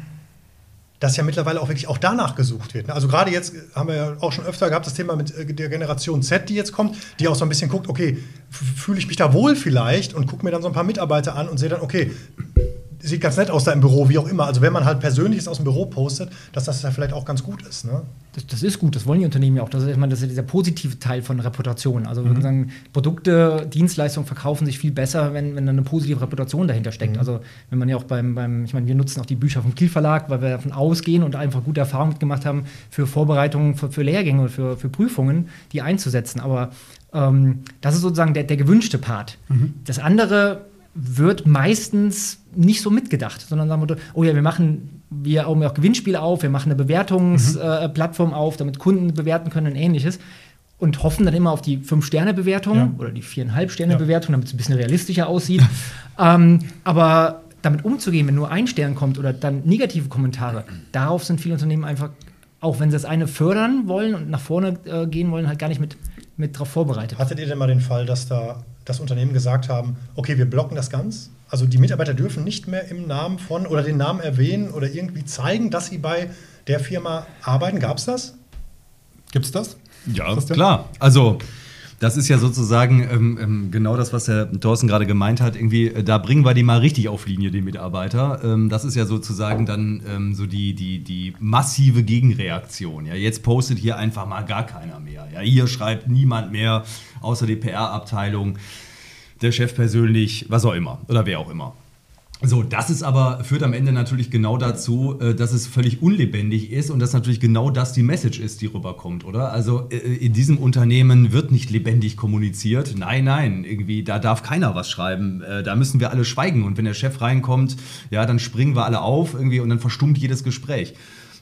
dass ja mittlerweile auch wirklich auch danach gesucht wird. Ne? Also gerade jetzt haben wir ja auch schon öfter gehabt, das Thema mit äh, der Generation Z, die jetzt kommt, die auch so ein bisschen guckt, okay, fühle ich mich da wohl vielleicht und gucke mir dann so ein paar Mitarbeiter an und sehe dann, okay, sieht ganz nett aus da im Büro, wie auch immer. Also wenn man halt Persönliches aus dem Büro postet, dass das ja vielleicht auch ganz gut ist. Ne?
Das, das, ist gut, das wollen die Unternehmen ja auch. Das ist, ich meine, das ist dieser positive Teil von Reputation. Also mhm. sagen, Produkte, Dienstleistungen verkaufen sich viel besser, wenn, wenn eine positive Reputation dahinter steckt. Mhm. Also wenn man ja auch beim, beim, ich meine, wir nutzen auch die Bücher vom Kiel Verlag, weil wir davon ausgehen und einfach gute Erfahrungen mitgemacht haben, für Vorbereitungen, für, für Lehrgänge und für, für Prüfungen, die einzusetzen. Aber ähm, das ist sozusagen der, der gewünschte Part. Mhm. Das andere wird meistens nicht so mitgedacht, sondern sagen wir, oh ja, wir machen wir auch Gewinnspiele auf, wir machen eine Bewertungsplattform mhm. äh, auf, damit Kunden bewerten können und ähnliches. Und hoffen dann immer auf die 5-Sterne-Bewertung ja. oder die 4,5-Sterne-Bewertung, damit es ein bisschen realistischer aussieht. ähm, aber damit umzugehen, wenn nur ein Stern kommt oder dann negative Kommentare, darauf sind viele Unternehmen einfach, auch wenn sie das eine fördern wollen und nach vorne äh, gehen wollen, halt gar nicht mit, mit darauf vorbereitet.
Hattet ihr denn mal den Fall, dass da das Unternehmen gesagt haben, okay, wir blocken das ganz? Also die Mitarbeiter dürfen nicht mehr im Namen von oder den Namen erwähnen oder irgendwie zeigen, dass sie bei der Firma arbeiten. Gab es das?
Gibt es das?
Ja, klar. Also das ist ja sozusagen ähm, ähm, genau das, was Herr Thorsten gerade gemeint hat. Irgendwie, äh, da bringen wir die mal richtig auf Linie, die Mitarbeiter. Ähm, das ist ja sozusagen dann ähm, so die, die, die massive Gegenreaktion. Ja, jetzt postet hier einfach mal gar keiner mehr. Ja, hier schreibt niemand mehr, außer die PR-Abteilung, der Chef persönlich, was auch immer oder wer auch immer. So, das ist aber, führt am Ende natürlich genau dazu, äh, dass es völlig unlebendig ist und dass natürlich genau das die Message ist, die rüberkommt, oder? Also äh, in diesem Unternehmen wird nicht lebendig kommuniziert. Nein, nein, irgendwie, da darf keiner was schreiben. Äh, da müssen wir alle schweigen. Und wenn der Chef reinkommt, ja, dann springen wir alle auf irgendwie und dann verstummt jedes Gespräch.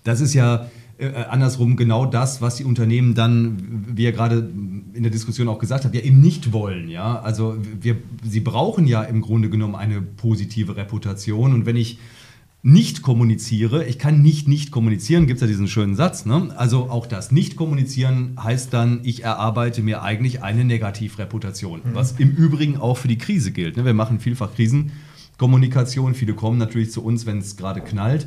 Das ist ja äh, andersrum genau das, was die Unternehmen dann, wie ihr gerade in der Diskussion auch gesagt habt, ja eben nicht wollen. Ja? Also wir, sie brauchen ja im Grunde genommen eine positive Reputation und wenn ich nicht kommuniziere, ich kann nicht nicht kommunizieren, gibt es ja diesen schönen Satz. Ne? Also auch das Nicht-Kommunizieren heißt dann, ich erarbeite mir eigentlich eine Negativreputation, mhm. was im Übrigen auch für die Krise gilt. Ne? Wir machen vielfach Krisenkommunikation, viele kommen natürlich zu uns, wenn es gerade knallt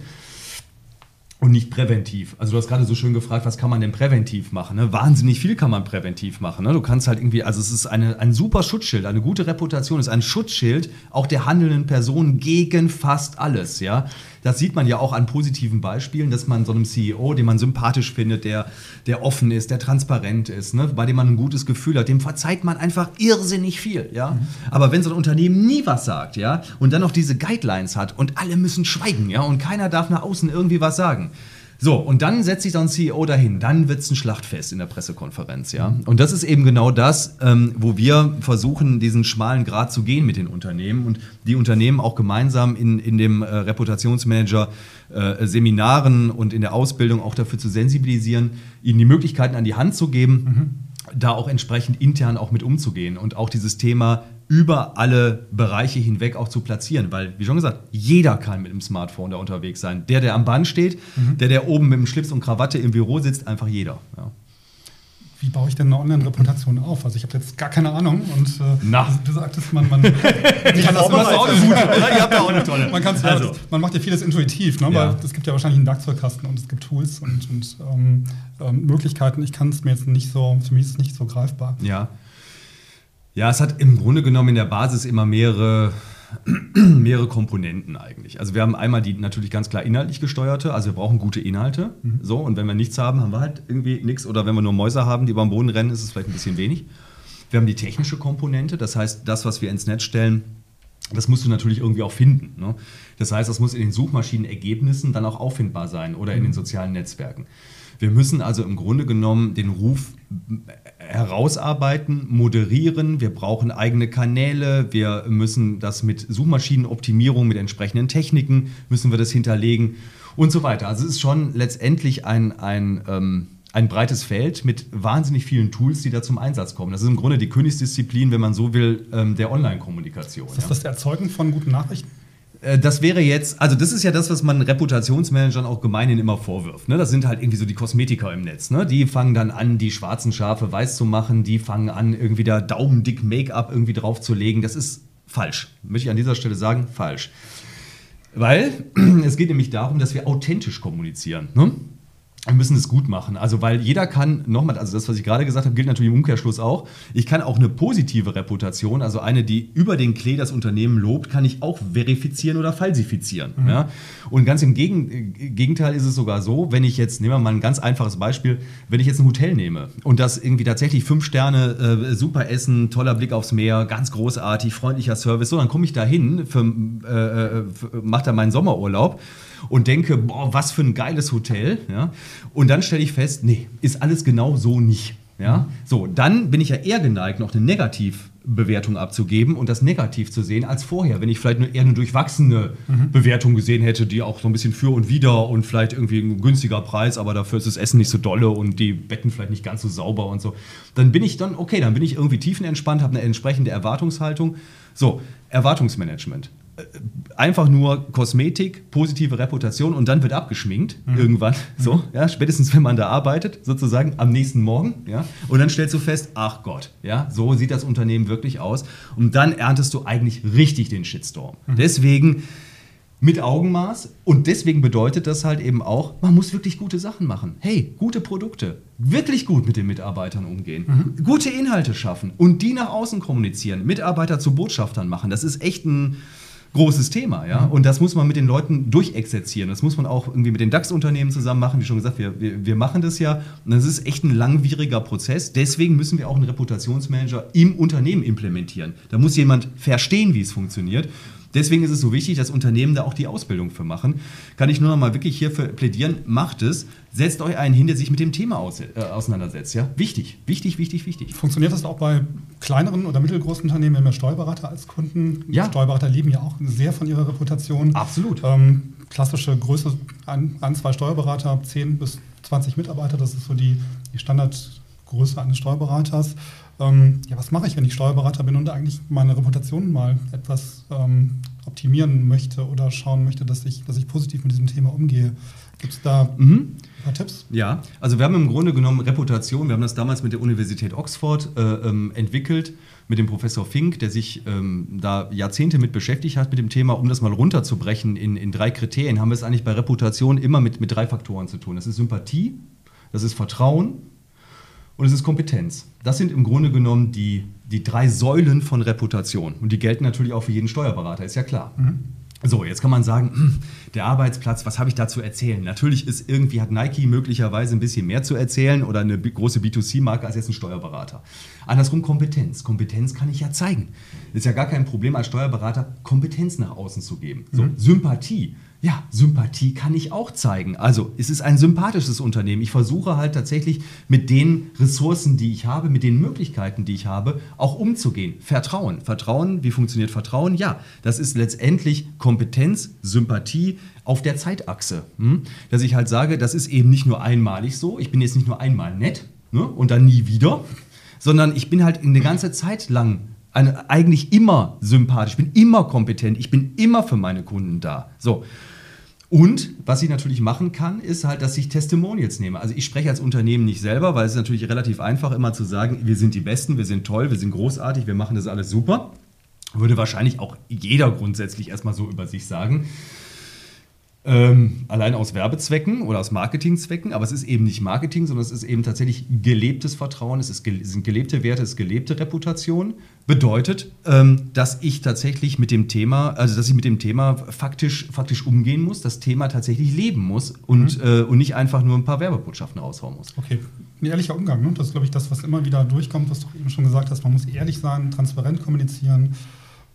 und nicht präventiv. Also du hast gerade so schön gefragt, was kann man denn präventiv machen? Ne? Wahnsinnig viel kann man präventiv machen. Ne? Du kannst halt irgendwie, also es ist eine, ein super Schutzschild, eine gute Reputation ist ein Schutzschild auch der handelnden Person gegen fast alles. Ja, das sieht man ja auch an positiven Beispielen, dass man so einem CEO, den man sympathisch findet, der, der offen ist, der transparent ist, ne? bei dem man ein gutes Gefühl hat, dem verzeiht man einfach irrsinnig viel. Ja, mhm. aber wenn so ein Unternehmen nie was sagt, ja, und dann noch diese Guidelines hat und alle müssen schweigen, ja, und keiner darf nach außen irgendwie was sagen so, und dann setzt sich so ein CEO dahin. Dann wird es ein Schlachtfest in der Pressekonferenz, ja. Und das ist eben genau das, ähm, wo wir versuchen, diesen schmalen Grad zu gehen mit den Unternehmen und die Unternehmen auch gemeinsam in, in dem äh, Reputationsmanager äh, Seminaren und in der Ausbildung auch dafür zu sensibilisieren, ihnen die Möglichkeiten an die Hand zu geben. Mhm da auch entsprechend intern auch mit umzugehen und auch dieses Thema über alle Bereiche hinweg auch zu platzieren. Weil, wie schon gesagt, jeder kann mit dem Smartphone da unterwegs sein. Der, der am Band steht, mhm. der, der oben mit dem Schlips und Krawatte im Büro sitzt, einfach jeder. Ja.
Wie baue ich denn eine Online-Reputation auf? Also ich habe jetzt gar keine Ahnung und äh,
Na.
du sagtest, man, man kann das immer
auch eine gute, oder? Ihr habt ja auch eine tolle.
Man, kann's, also. man macht ja vieles intuitiv, ne? Ja. weil es gibt ja wahrscheinlich einen Werkzeugkasten und es gibt Tools und, und ähm, ähm, Möglichkeiten. Ich kann es mir jetzt nicht so, für mich ist es nicht so greifbar.
Ja. Ja, es hat im Grunde genommen in der Basis immer mehrere mehrere Komponenten eigentlich. Also wir haben einmal die natürlich ganz klar inhaltlich gesteuerte, also wir brauchen gute Inhalte. Mhm. So, und wenn wir nichts haben, haben wir halt irgendwie nichts. Oder wenn wir nur Mäuse haben, die über den Boden rennen, ist es vielleicht ein bisschen wenig. Wir haben die technische Komponente, das heißt, das, was wir ins Netz stellen, das musst du natürlich irgendwie auch finden. Ne? Das heißt, das muss in den Suchmaschinenergebnissen dann auch auffindbar sein oder in den sozialen Netzwerken. Wir müssen also im Grunde genommen den Ruf herausarbeiten, moderieren. Wir brauchen eigene Kanäle. Wir müssen das mit Suchmaschinenoptimierung, mit entsprechenden Techniken, müssen wir das hinterlegen und so weiter. Also es ist schon letztendlich ein, ein ähm, ein breites Feld mit wahnsinnig vielen Tools, die da zum Einsatz kommen. Das ist im Grunde die Königsdisziplin, wenn man so will, ähm, der Online-Kommunikation.
Ist das ja. das Erzeugen von guten Nachrichten?
Äh, das wäre jetzt, also das ist ja das, was man Reputationsmanagern auch gemeinhin immer vorwirft. Ne? Das sind halt irgendwie so die Kosmetiker im Netz. Ne? Die fangen dann an, die schwarzen Schafe weiß zu machen, die fangen an, irgendwie da daumendick Make-up irgendwie draufzulegen. Das ist falsch. Möchte ich an dieser Stelle sagen, falsch. Weil es geht nämlich darum, dass wir authentisch kommunizieren. Ne? Wir müssen es gut machen. Also, weil jeder kann, nochmal, also das, was ich gerade gesagt habe, gilt natürlich im Umkehrschluss auch. Ich kann auch eine positive Reputation, also eine, die über den Klee das Unternehmen lobt, kann ich auch verifizieren oder falsifizieren. Mhm. Ja? Und ganz im Gegenteil ist es sogar so, wenn ich jetzt, nehmen wir mal ein ganz einfaches Beispiel, wenn ich jetzt ein Hotel nehme und das irgendwie tatsächlich fünf Sterne, äh, super Essen, toller Blick aufs Meer, ganz großartig, freundlicher Service, so, dann komme ich da hin, äh, äh mache da meinen Sommerurlaub und denke, boah, was für ein geiles Hotel. Ja? Und dann stelle ich fest, nee, ist alles genau so nicht. Ja? So, dann bin ich ja eher geneigt, noch eine Negativbewertung abzugeben und das negativ zu sehen als vorher, wenn ich vielleicht nur eher eine durchwachsene mhm. Bewertung gesehen hätte, die auch so ein bisschen für und wider und vielleicht irgendwie ein günstiger Preis, aber dafür ist das Essen nicht so dolle und die Betten vielleicht nicht ganz so sauber und so. Dann bin ich dann, okay, dann bin ich irgendwie tiefenentspannt, habe eine entsprechende Erwartungshaltung. So, Erwartungsmanagement einfach nur Kosmetik, positive Reputation und dann wird abgeschminkt mhm. irgendwann. Mhm. So, ja, spätestens wenn man da arbeitet, sozusagen am nächsten Morgen, ja, und dann stellst du fest, ach Gott, ja, so sieht das Unternehmen wirklich aus. Und dann erntest du eigentlich richtig den Shitstorm. Mhm. Deswegen mit Augenmaß und deswegen bedeutet das halt eben auch, man muss wirklich gute Sachen machen. Hey, gute Produkte, wirklich gut mit den Mitarbeitern umgehen, mhm. gute Inhalte schaffen und die nach außen kommunizieren, Mitarbeiter zu Botschaftern machen. Das ist echt ein großes Thema, ja. Mhm. Und das muss man mit den Leuten durchexerzieren. Das muss man auch irgendwie mit den DAX-Unternehmen zusammen machen. Wie schon gesagt, wir, wir, wir machen das ja. Und das ist echt ein langwieriger Prozess. Deswegen müssen wir auch einen Reputationsmanager im Unternehmen implementieren. Da muss jemand verstehen, wie es funktioniert. Deswegen ist es so wichtig, dass Unternehmen da auch die Ausbildung für machen. Kann ich nur noch mal wirklich hierfür plädieren, macht es. Setzt euch einen hin, der sich mit dem Thema aus, äh, auseinandersetzt. Ja? Wichtig, wichtig, wichtig, wichtig.
Funktioniert das auch bei kleineren oder mittelgroßen Unternehmen, wenn wir Steuerberater als Kunden? Ja. Steuerberater leben ja auch sehr von ihrer Reputation.
Absolut. Ähm,
klassische Größe, ein, ein, zwei Steuerberater, 10 bis 20 Mitarbeiter, das ist so die, die Standardgröße eines Steuerberaters. Ähm, ja, was mache ich, wenn ich Steuerberater bin und eigentlich meine Reputation mal etwas ähm, optimieren möchte oder schauen möchte, dass ich, dass ich positiv mit diesem Thema umgehe? Gibt es da mhm. ein paar Tipps?
Ja, also wir haben im Grunde genommen Reputation, wir haben das damals mit der Universität Oxford äh, ähm, entwickelt, mit dem Professor Fink, der sich ähm, da Jahrzehnte mit beschäftigt hat mit dem Thema, um das mal runterzubrechen in, in drei Kriterien, haben wir es eigentlich bei Reputation immer mit, mit drei Faktoren zu tun. Das ist Sympathie, das ist Vertrauen und es ist Kompetenz. Das sind im Grunde genommen die, die drei Säulen von Reputation. Und die gelten natürlich auch für jeden Steuerberater, ist ja klar. Mhm. So, jetzt kann man sagen, der Arbeitsplatz, was habe ich da zu erzählen? Natürlich ist irgendwie, hat Nike möglicherweise ein bisschen mehr zu erzählen oder eine große B2C-Marke als jetzt ein Steuerberater. Andersrum Kompetenz. Kompetenz kann ich ja zeigen. Ist ja gar kein Problem als Steuerberater, Kompetenz nach außen zu geben. So, mhm. Sympathie ja, Sympathie kann ich auch zeigen. Also es ist ein sympathisches Unternehmen. Ich versuche halt tatsächlich mit den Ressourcen, die ich habe, mit den Möglichkeiten, die ich habe, auch umzugehen. Vertrauen. Vertrauen, wie funktioniert Vertrauen? Ja, das ist letztendlich Kompetenz, Sympathie auf der Zeitachse. Hm? Dass ich halt sage, das ist eben nicht nur einmalig so. Ich bin jetzt nicht nur einmal nett ne? und dann nie wieder, sondern ich bin halt eine ganze Zeit lang eigentlich immer sympathisch, ich bin immer kompetent, ich bin immer für meine Kunden da. So. Und was ich natürlich machen kann, ist halt, dass ich Testimonials nehme. Also ich spreche als Unternehmen nicht selber, weil es ist natürlich relativ einfach immer zu sagen, wir sind die Besten, wir sind toll, wir sind großartig, wir machen das alles super. Würde wahrscheinlich auch jeder grundsätzlich erstmal so über sich sagen. Ähm, allein aus Werbezwecken oder aus Marketingzwecken, aber es ist eben nicht Marketing, sondern es ist eben tatsächlich gelebtes Vertrauen, es, ist, es sind gelebte Werte, es ist gelebte Reputation. Bedeutet, ähm, dass ich tatsächlich mit dem Thema, also dass ich mit dem Thema faktisch, faktisch umgehen muss, das Thema tatsächlich leben muss und, mhm. äh, und nicht einfach nur ein paar Werbebotschaften raushauen muss.
Okay, ein ehrlicher Umgang, ne? das ist, glaube ich, das, was immer wieder durchkommt, was du eben schon gesagt hast. Man muss ehrlich sein, transparent kommunizieren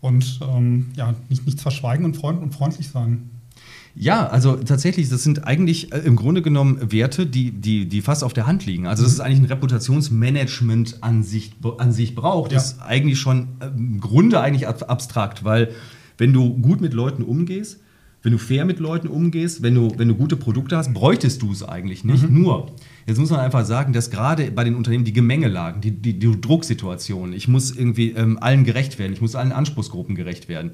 und ähm, ja, nicht, nichts verschweigen und, freund und freundlich sein.
Ja, also tatsächlich, das sind eigentlich äh, im Grunde genommen Werte, die, die, die fast auf der Hand liegen. Also das ist eigentlich ein Reputationsmanagement an sich, an sich braucht. Ja. Ist eigentlich schon äh, im Grunde eigentlich abstrakt, weil wenn du gut mit Leuten umgehst, wenn du fair mit Leuten umgehst, wenn du, wenn du gute Produkte hast, bräuchtest du es eigentlich nicht. Mhm. Nur, jetzt muss man einfach sagen, dass gerade bei den Unternehmen die Gemengelagen, die, die, die Drucksituation, ich muss irgendwie ähm, allen gerecht werden, ich muss allen Anspruchsgruppen gerecht werden.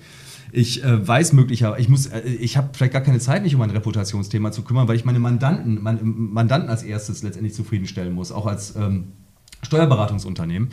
Ich äh, weiß möglicherweise, ich muss, äh, ich habe vielleicht gar keine Zeit, mich um ein Reputationsthema zu kümmern, weil ich meine Mandanten, meine Mandanten als erstes letztendlich zufriedenstellen muss, auch als ähm, Steuerberatungsunternehmen.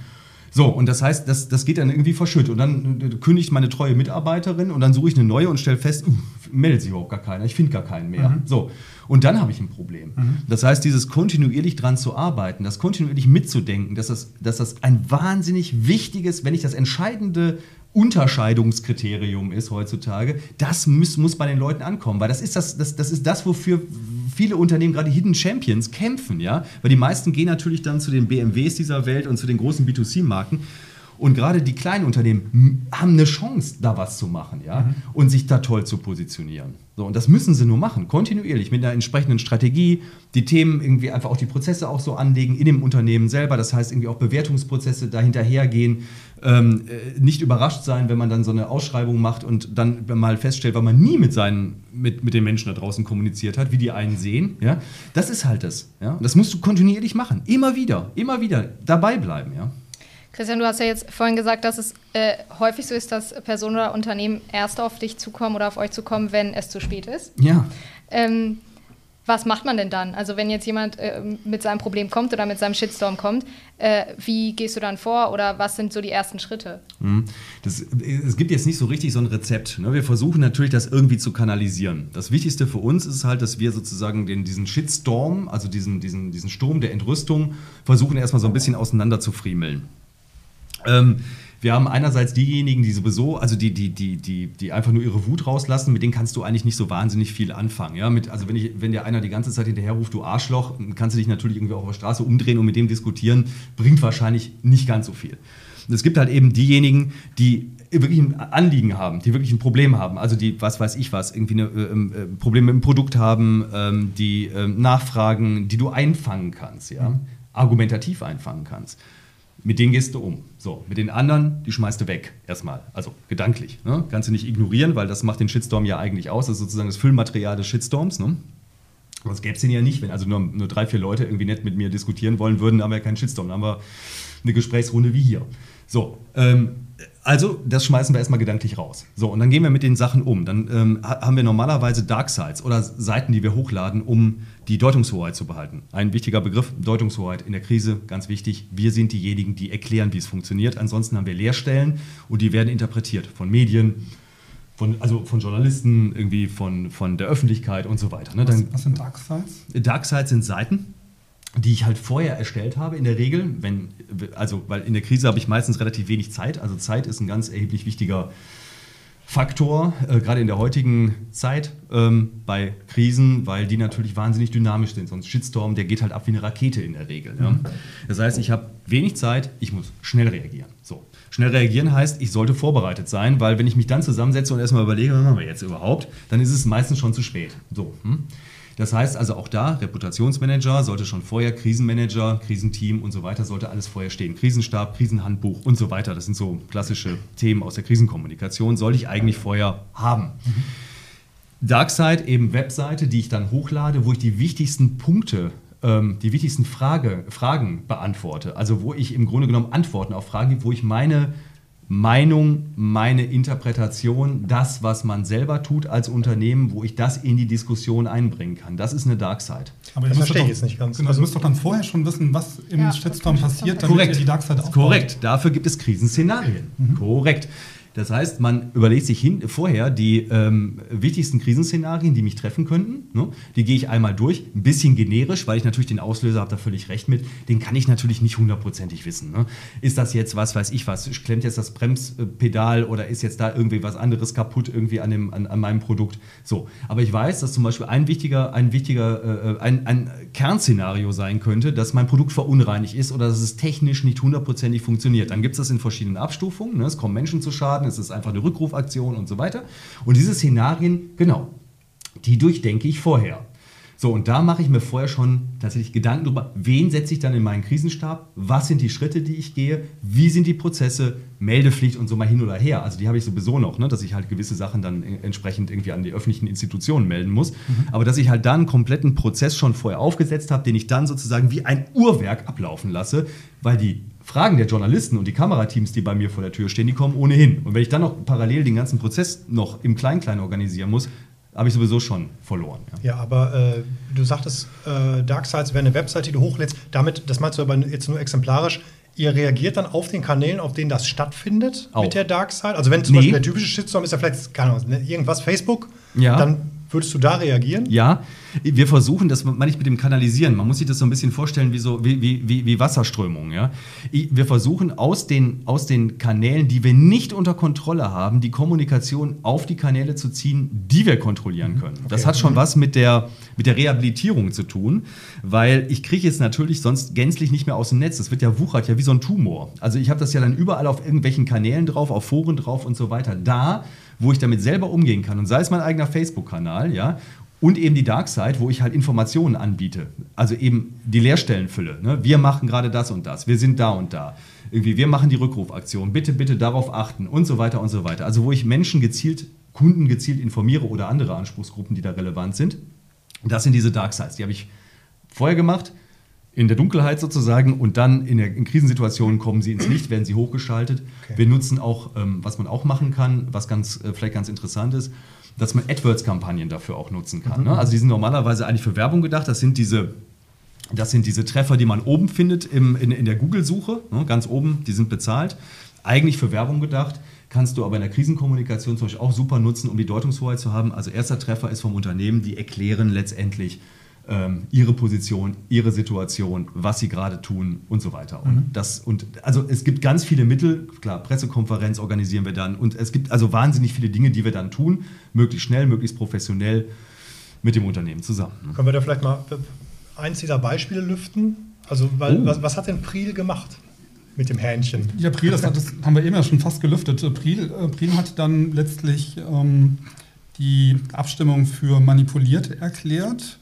So, und das heißt, das, das geht dann irgendwie verschüttet. Und dann äh, kündigt meine treue Mitarbeiterin und dann suche ich eine neue und stelle fest, uh, meldet sich überhaupt gar keiner, ich finde gar keinen mehr. Mhm. So, und dann habe ich ein Problem. Mhm. Das heißt, dieses kontinuierlich dran zu arbeiten, das kontinuierlich mitzudenken, dass das, dass das ein wahnsinnig wichtiges, wenn nicht das entscheidende Unterscheidungskriterium ist heutzutage, das muss, muss bei den Leuten ankommen, weil das ist das, das, das ist das, wofür viele Unternehmen, gerade Hidden Champions, kämpfen, ja, weil die meisten gehen natürlich dann zu den BMWs dieser Welt und zu den großen B2C-Marken und gerade die kleinen Unternehmen haben eine Chance, da was zu machen, ja, mhm. und sich da toll zu positionieren. So, und das müssen sie nur machen, kontinuierlich, mit einer entsprechenden Strategie, die Themen irgendwie einfach auch die Prozesse auch so anlegen in dem Unternehmen selber. Das heißt, irgendwie auch Bewertungsprozesse dahinterhergehen, ähm, äh, nicht überrascht sein, wenn man dann so eine Ausschreibung macht und dann mal feststellt, weil man nie mit seinen, mit, mit den Menschen da draußen kommuniziert hat, wie die einen sehen. Ja? Das ist halt das. Ja? Und das musst du kontinuierlich machen. Immer wieder, immer wieder dabei bleiben, ja.
Christian, du hast ja jetzt vorhin gesagt, dass es äh, häufig so ist, dass Personen oder Unternehmen erst auf dich zukommen oder auf euch zukommen, wenn es zu spät ist.
Ja.
Ähm, was macht man denn dann? Also wenn jetzt jemand äh, mit seinem Problem kommt oder mit seinem Shitstorm kommt, äh, wie gehst du dann vor oder was sind so die ersten Schritte?
Mhm. Das, es gibt jetzt nicht so richtig so ein Rezept. Ne? Wir versuchen natürlich, das irgendwie zu kanalisieren. Das Wichtigste für uns ist halt, dass wir sozusagen den, diesen Shitstorm, also diesen, diesen, diesen Sturm der Entrüstung, versuchen erstmal so ein bisschen auseinander zu friemeln. Ähm, wir haben einerseits diejenigen, die sowieso, also die, die, die, die, die einfach nur ihre Wut rauslassen, mit denen kannst du eigentlich nicht so wahnsinnig viel anfangen. Ja? Mit, also wenn, ich, wenn dir einer die ganze Zeit hinterher ruft, du Arschloch, kannst du dich natürlich irgendwie auch auf der Straße umdrehen und mit dem diskutieren, bringt wahrscheinlich nicht ganz so viel. Und es gibt halt eben diejenigen, die wirklich ein Anliegen haben, die wirklich ein Problem haben, also die, was weiß ich was, irgendwie ein äh, äh, Problem mit dem Produkt haben, ähm, die äh, nachfragen, die du einfangen kannst, ja? Mhm. argumentativ einfangen kannst mit denen gehst du um. So, mit den anderen, die schmeißt du weg, erstmal. Also gedanklich. Ne? Kannst du nicht ignorieren, weil das macht den Shitstorm ja eigentlich aus. Das ist sozusagen das Füllmaterial des Shitstorms. Ne? Das gäbe es den ja nicht, wenn also nur, nur drei, vier Leute irgendwie nett mit mir diskutieren wollen würden, dann haben wir ja keinen Shitstorm. Dann haben wir eine Gesprächsrunde wie hier. So, ähm, also, das schmeißen wir erstmal gedanklich raus. So, und dann gehen wir mit den Sachen um. Dann ähm, haben wir normalerweise Dark Sites oder Seiten, die wir hochladen, um die Deutungshoheit zu behalten. Ein wichtiger Begriff, Deutungshoheit in der Krise, ganz wichtig. Wir sind diejenigen, die erklären, wie es funktioniert. Ansonsten haben wir Leerstellen und die werden interpretiert von Medien, von, also von Journalisten, irgendwie von, von der Öffentlichkeit und so weiter.
Ne? Dann, was, was sind Dark Sites?
Dark Sites sind Seiten, die ich halt vorher erstellt habe, in der Regel, wenn, also, weil in der Krise habe ich meistens relativ wenig Zeit. Also Zeit ist ein ganz erheblich wichtiger Faktor, äh, gerade in der heutigen Zeit ähm, bei Krisen, weil die natürlich wahnsinnig dynamisch sind. Sonst Shitstorm, der geht halt ab wie eine Rakete in der Regel. Ja? Das heißt, ich habe wenig Zeit, ich muss schnell reagieren. So. Schnell reagieren heißt, ich sollte vorbereitet sein, weil wenn ich mich dann zusammensetze und erstmal überlege, was machen wir jetzt überhaupt, dann ist es meistens schon zu spät. So. Hm? Das heißt also auch da, Reputationsmanager sollte schon vorher, Krisenmanager, Krisenteam und so weiter, sollte alles vorher stehen. Krisenstab, Krisenhandbuch und so weiter. Das sind so klassische Themen aus der Krisenkommunikation, sollte ich eigentlich vorher haben. Mhm. Darkside, eben Webseite, die ich dann hochlade, wo ich die wichtigsten Punkte ähm, die wichtigsten Frage, Fragen beantworte. Also wo ich im Grunde genommen Antworten auf Fragen gebe, wo ich meine Meinung, meine Interpretation, das, was man selber tut als Unternehmen, wo ich das in die Diskussion einbringen kann. Das ist eine Dark Side.
Aber das verstehe ich jetzt nicht ganz. Genau, also, du musst doch dann vorher schon wissen, was im ja, Shitstorm passiert,
damit Korrekt. die Dark Side aufbaut. Korrekt, dafür gibt es Krisenszenarien. Mhm. Korrekt. Das heißt, man überlegt sich hin, vorher die ähm, wichtigsten Krisenszenarien, die mich treffen könnten. Ne? Die gehe ich einmal durch, ein bisschen generisch, weil ich natürlich den Auslöser habe da völlig recht mit. Den kann ich natürlich nicht hundertprozentig wissen. Ne? Ist das jetzt was, weiß ich was, klemmt jetzt das Bremspedal oder ist jetzt da irgendwie was anderes kaputt irgendwie an, dem, an, an meinem Produkt? So, aber ich weiß, dass zum Beispiel ein wichtiger, ein wichtiger, äh, ein, ein Kernszenario sein könnte, dass mein Produkt verunreinigt ist oder dass es technisch nicht hundertprozentig funktioniert. Dann gibt es das in verschiedenen Abstufungen. Ne? Es kommen Menschen zu Schaden, es ist einfach eine Rückrufaktion und so weiter. Und diese Szenarien, genau, die durchdenke ich vorher. So, und da mache ich mir vorher schon tatsächlich Gedanken darüber, wen setze ich dann in meinen Krisenstab, was sind die Schritte, die ich gehe, wie sind die Prozesse, Meldepflicht und so mal hin oder her. Also die habe ich sowieso noch, ne, dass ich halt gewisse Sachen dann entsprechend irgendwie an die öffentlichen Institutionen melden muss. Mhm. Aber dass ich halt dann einen kompletten Prozess schon vorher aufgesetzt habe, den ich dann sozusagen wie ein Uhrwerk ablaufen lasse, weil die Fragen der Journalisten und die Kamerateams, die bei mir vor der Tür stehen, die kommen ohnehin. Und wenn ich dann noch parallel den ganzen Prozess noch im Klein-Klein organisieren muss, habe ich sowieso schon verloren.
Ja, ja aber äh, du sagtest, äh, Darksides wäre eine Website, die du hochlädst. Damit, das meinst du aber jetzt nur exemplarisch. Ihr reagiert dann auf den Kanälen, auf denen das stattfindet
Auch.
mit der Darkside? Also wenn zum nee. Beispiel der typische Shitstorm ist ja vielleicht, keine Ahnung, ne, irgendwas Facebook,
ja.
dann Würdest du da reagieren?
Ja, wir versuchen das meine ich mit dem Kanalisieren. Man muss sich das so ein bisschen vorstellen wie, so, wie, wie, wie Wasserströmungen. Ja? Wir versuchen aus den, aus den Kanälen, die wir nicht unter Kontrolle haben, die Kommunikation auf die Kanäle zu ziehen, die wir kontrollieren mhm. können. Okay. Das hat schon mhm. was mit der, mit der Rehabilitierung zu tun, weil ich kriege es natürlich sonst gänzlich nicht mehr aus dem Netz. Das wird ja wuchert, ja wie so ein Tumor. Also ich habe das ja dann überall auf irgendwelchen Kanälen drauf, auf Foren drauf und so weiter. Da wo ich damit selber umgehen kann. Und sei es mein eigener Facebook-Kanal, ja, und eben die Darkside, wo ich halt Informationen anbiete. Also eben die Leerstellenfülle. Ne? Wir machen gerade das und das. Wir sind da und da. Irgendwie, wir machen die Rückrufaktion. Bitte, bitte darauf achten und so weiter und so weiter. Also wo ich Menschen gezielt, Kunden gezielt informiere oder andere Anspruchsgruppen, die da relevant sind. Das sind diese Darksides. Die habe ich vorher gemacht in der Dunkelheit sozusagen und dann in, der, in Krisensituationen kommen sie ins Licht, werden sie hochgeschaltet. Okay. Wir nutzen auch, ähm, was man auch machen kann, was ganz, äh, vielleicht ganz interessant ist, dass man AdWords-Kampagnen dafür auch nutzen kann. Mhm. Ne? Also die sind normalerweise eigentlich für Werbung gedacht. Das sind diese, das sind diese Treffer, die man oben findet im, in, in der Google-Suche, ne? ganz oben, die sind bezahlt. Eigentlich für Werbung gedacht kannst du aber in der Krisenkommunikation zum Beispiel auch super nutzen, um die Deutungshoheit zu haben. Also erster Treffer ist vom Unternehmen, die erklären letztendlich, ähm, ihre Position, ihre Situation, was sie gerade tun und so weiter. Mhm. Und das und also es gibt ganz viele Mittel, klar, Pressekonferenz organisieren wir dann und es gibt also wahnsinnig viele Dinge, die wir dann tun, möglichst schnell, möglichst professionell mit dem Unternehmen zusammen.
Können wir da vielleicht mal eins dieser Beispiele lüften? Also, weil, oh. was, was hat denn Priel gemacht? mit dem Hähnchen.
Ja, Priel, das, das, haben wir eben ja schon fast gelüftet. Priel, äh, Priel hat dann letztlich ähm, die Abstimmung für manipuliert erklärt.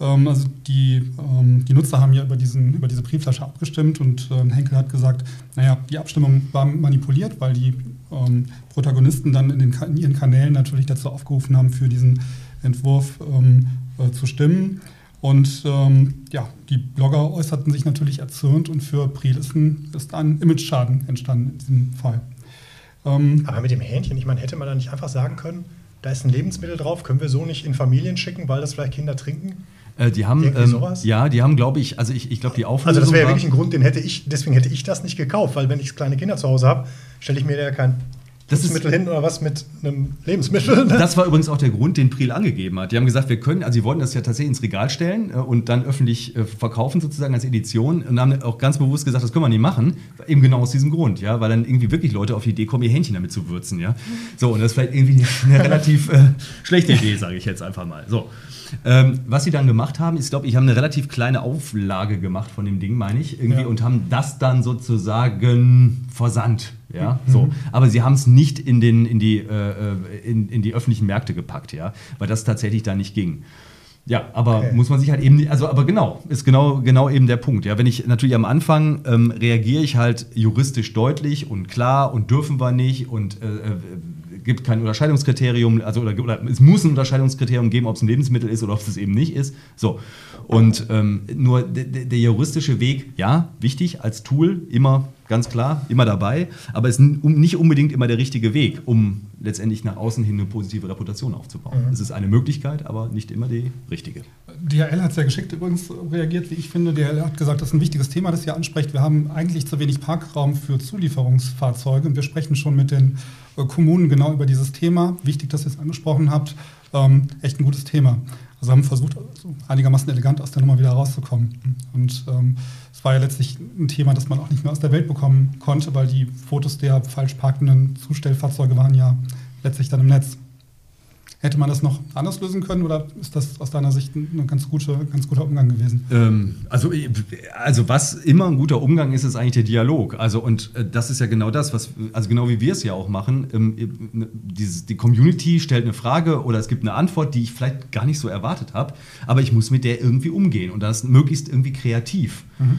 Ähm, also die, ähm, die Nutzer haben ja über, diesen, über diese Briefflasche abgestimmt und ähm, Henkel hat gesagt, naja, die Abstimmung war manipuliert, weil die ähm, Protagonisten dann in, den, in, ihren Kanälen natürlich dazu aufgerufen haben, für diesen Entwurf äh, zu stimmen. Und ja, die Blogger äußerten sich natürlich erzürnt und für ein, ist ein Image-Schaden entstanden in diesem Fall.
Aber mit dem Hähnchen, ich meine, hätte man da nicht einfach sagen können, da ist ein Lebensmittel drauf, können wir so nicht in Familien schicken, weil das vielleicht Kinder trinken?
Äh, die haben, ähm, ja, die haben, glaube ich, also ich, ich glaube, die Auflösung.
Also das wäre ja wirklich ein Grund, den hätte ich, deswegen hätte ich das nicht gekauft, weil wenn ich kleine Kinder zu Hause habe, stelle ich mir ja kein Lebensmittel hin oder was mit einem Lebensmittel.
Ne? Das war übrigens auch der Grund, den Priel angegeben hat. Die haben gesagt, wir können, also sie wollten das ja tatsächlich ins Regal stellen äh, und dann öffentlich äh, verkaufen sozusagen als Edition und haben auch ganz bewusst gesagt, das können wir nicht machen, eben genau aus diesem Grund, ja, weil dann irgendwie wirklich Leute auf die Idee kommen, ihr Hähnchen damit zu würzen, ja. So und das ist vielleicht irgendwie eine relativ äh, schlechte Idee, sage ich jetzt einfach mal. So. Ähm, was sie dann gemacht haben, ist, glaube ich, haben eine relativ kleine Auflage gemacht von dem Ding, meine ich, irgendwie, ja. und haben das dann sozusagen versandt. Ja, mhm. so. Aber sie haben es nicht in, den, in, die, äh, äh, in, in die öffentlichen Märkte gepackt, ja, weil das tatsächlich da nicht ging. Ja, aber okay. muss man sich halt eben, also aber genau, ist genau, genau eben der Punkt. Ja, wenn ich natürlich am Anfang ähm, reagiere ich halt juristisch deutlich und klar und dürfen wir nicht und äh, äh gibt kein Unterscheidungskriterium, also oder, oder, es muss ein Unterscheidungskriterium geben, ob es ein Lebensmittel ist oder ob es eben nicht ist. So. Und ähm, nur der juristische Weg, ja, wichtig als Tool, immer ganz klar, immer dabei, aber es ist nicht unbedingt immer der richtige Weg, um letztendlich nach außen hin eine positive Reputation aufzubauen. Mhm. Es ist eine Möglichkeit, aber nicht immer die richtige.
DHL hat sehr geschickt übrigens reagiert, wie ich finde. DHL hat gesagt, das ist ein wichtiges Thema, das ihr ansprecht. Wir haben eigentlich zu wenig Parkraum für Zulieferungsfahrzeuge und wir sprechen schon mit den Kommunen genau über dieses Thema. Wichtig, dass ihr es angesprochen habt. Ähm, echt ein gutes Thema. Also haben versucht, einigermaßen elegant aus der Nummer wieder rauszukommen. Und ähm, es war ja letztlich ein Thema, das man auch nicht mehr aus der Welt bekommen konnte, weil die Fotos der falsch parkenden Zustellfahrzeuge waren ja letztlich dann im Netz. Hätte man das noch anders lösen können oder ist das aus deiner Sicht ein ganz, gute, ganz guter Umgang gewesen?
Ähm, also, also was immer ein guter Umgang ist, ist eigentlich der Dialog. Also und äh, das ist ja genau das, was also genau wie wir es ja auch machen. Ähm, ne, dieses, die Community stellt eine Frage oder es gibt eine Antwort, die ich vielleicht gar nicht so erwartet habe, aber ich muss mit der irgendwie umgehen und das möglichst irgendwie kreativ. Mhm.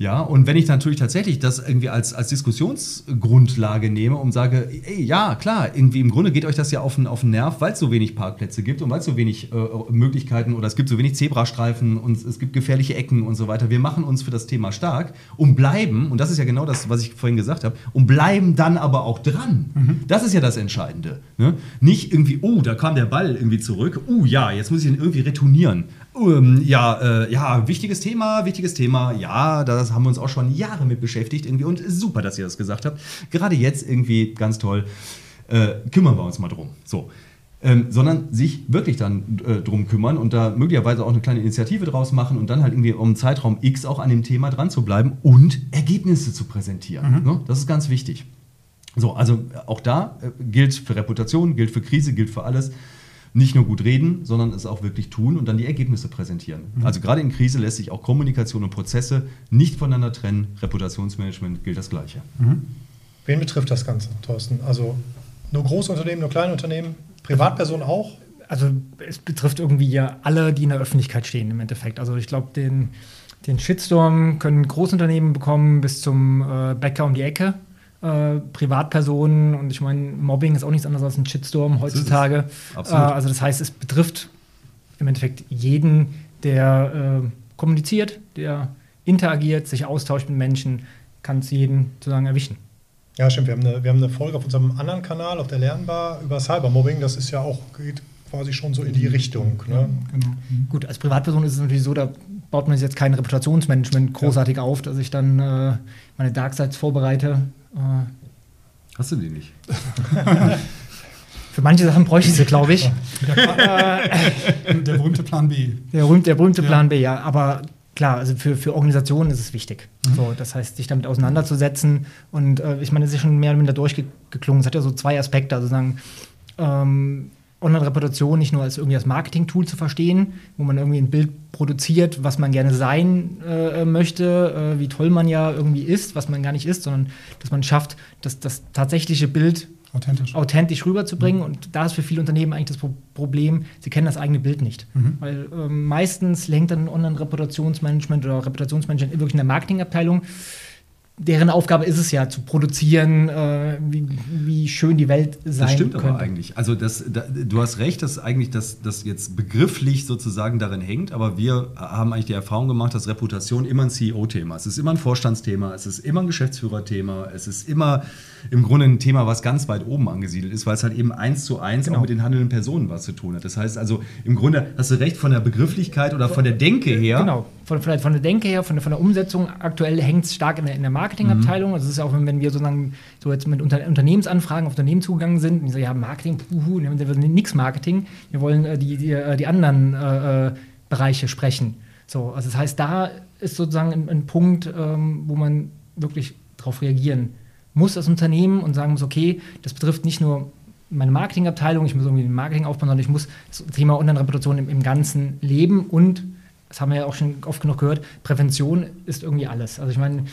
Ja, und wenn ich natürlich tatsächlich das irgendwie als, als Diskussionsgrundlage nehme und sage, ey, ja, klar, irgendwie im Grunde geht euch das ja auf den, auf den Nerv, weil es so wenig Parkplätze gibt und weil es so wenig äh, Möglichkeiten oder es gibt so wenig Zebrastreifen und es gibt gefährliche Ecken und so weiter. Wir machen uns für das Thema stark und bleiben, und das ist ja genau das, was ich vorhin gesagt habe, und bleiben dann aber auch dran. Mhm. Das ist ja das Entscheidende. Ne? Nicht irgendwie, oh, da kam der Ball irgendwie zurück, oh ja, jetzt muss ich ihn irgendwie retournieren. Um, ja, äh, ja, wichtiges Thema, wichtiges Thema. Ja, das haben wir uns auch schon Jahre mit beschäftigt irgendwie und super, dass ihr das gesagt habt. Gerade jetzt irgendwie ganz toll. Äh, kümmern wir uns mal drum. So. Ähm, sondern sich wirklich dann äh, drum kümmern und da möglicherweise auch eine kleine Initiative draus machen und dann halt irgendwie um Zeitraum X auch an dem Thema dran zu bleiben und Ergebnisse zu präsentieren. Mhm. Ne? Das ist ganz wichtig. So, also auch da äh, gilt für Reputation, gilt für Krise, gilt für alles nicht nur gut reden, sondern es auch wirklich tun und dann die Ergebnisse präsentieren. Mhm. Also gerade in Krise lässt sich auch Kommunikation und Prozesse nicht voneinander trennen. Reputationsmanagement gilt das Gleiche.
Mhm. Wen betrifft das Ganze, Thorsten? Also nur Großunternehmen, nur Kleinunternehmen, Privatpersonen auch?
Also es betrifft irgendwie ja alle, die in der Öffentlichkeit stehen im Endeffekt. Also ich glaube, den, den Shitstorm können Großunternehmen bekommen bis zum äh, Bäcker um die Ecke. Äh, Privatpersonen und ich meine, Mobbing ist auch nichts anderes als ein Shitstorm heutzutage. Äh, also das heißt, es betrifft im Endeffekt jeden, der äh, kommuniziert, der interagiert, sich austauscht mit Menschen, kann es jeden sozusagen erwischen.
Ja, stimmt. Wir haben, eine, wir haben eine Folge auf unserem anderen Kanal, auf der Lernbar, über Cybermobbing. Das ist ja auch, geht quasi schon so in die Richtung. Ne? Ja,
genau. Mhm. Gut, als Privatperson ist es natürlich so, da baut man sich jetzt kein Reputationsmanagement großartig ja. auf, dass ich dann äh, meine Darksides vorbereite. Äh,
Hast du die nicht?
Für manche Sachen bräuchte ich sie, glaube ich.
Der, der, berühmte Plan B.
Der, der berühmte Plan B, ja. Aber klar, also für, für Organisationen ist es wichtig. Mhm. So, das heißt, sich damit auseinanderzusetzen. Und äh, ich meine, es ist schon mehr oder minder durchgeklungen. Es hat ja so zwei Aspekte. Also sagen, ähm, Online-Reputation nicht nur als irgendwie als Marketing-Tool zu verstehen, wo man irgendwie ein Bild produziert, was man gerne sein äh, möchte, äh, wie toll man ja irgendwie ist, was man gar nicht ist, sondern dass man schafft, das, das tatsächliche Bild authentisch, authentisch rüberzubringen. Mhm. Und da ist für viele Unternehmen eigentlich das Pro Problem, sie kennen das eigene Bild nicht. Mhm. Weil äh, meistens lenkt dann Online-Reputationsmanagement oder Reputationsmanagement wirklich in der Marketingabteilung deren Aufgabe ist es ja, zu produzieren, äh, wie, wie, schön die Welt sein. Das stimmt könnte.
aber eigentlich. Also das, da, du hast recht, dass eigentlich das, das jetzt begrifflich sozusagen darin hängt, aber wir haben eigentlich die Erfahrung gemacht, dass Reputation immer ein CEO-Thema ist. Es ist immer ein Vorstandsthema, es ist immer ein Geschäftsführerthema, es ist immer im Grunde ein Thema, was ganz weit oben angesiedelt ist, weil es halt eben eins zu eins genau. auch mit den handelnden Personen was zu tun hat. Das heißt also, im Grunde hast du recht von der Begrifflichkeit oder von der Denke her.
Genau, von, von, der, von der Denke her, von der, von der Umsetzung. Aktuell hängt es stark in der, in der Marketingabteilung. Mhm. Also es ist ja auch, wenn wir sozusagen so jetzt mit Unter Unternehmensanfragen auf Unternehmen zugegangen sind, und die sagen, ja, Marketing, puhu, wir wollen nichts Marketing, wir wollen äh, die, die, äh, die anderen äh, äh, Bereiche sprechen. So, also das heißt, da ist sozusagen ein, ein Punkt, ähm, wo man wirklich darauf reagieren muss, das Unternehmen, und sagen muss, okay, das betrifft nicht nur meine Marketingabteilung, ich muss irgendwie den Marketing aufbauen, sondern ich muss das Thema Online-Reputation im, im ganzen Leben und das haben wir ja auch schon oft genug gehört, Prävention ist irgendwie alles. Also ich meine,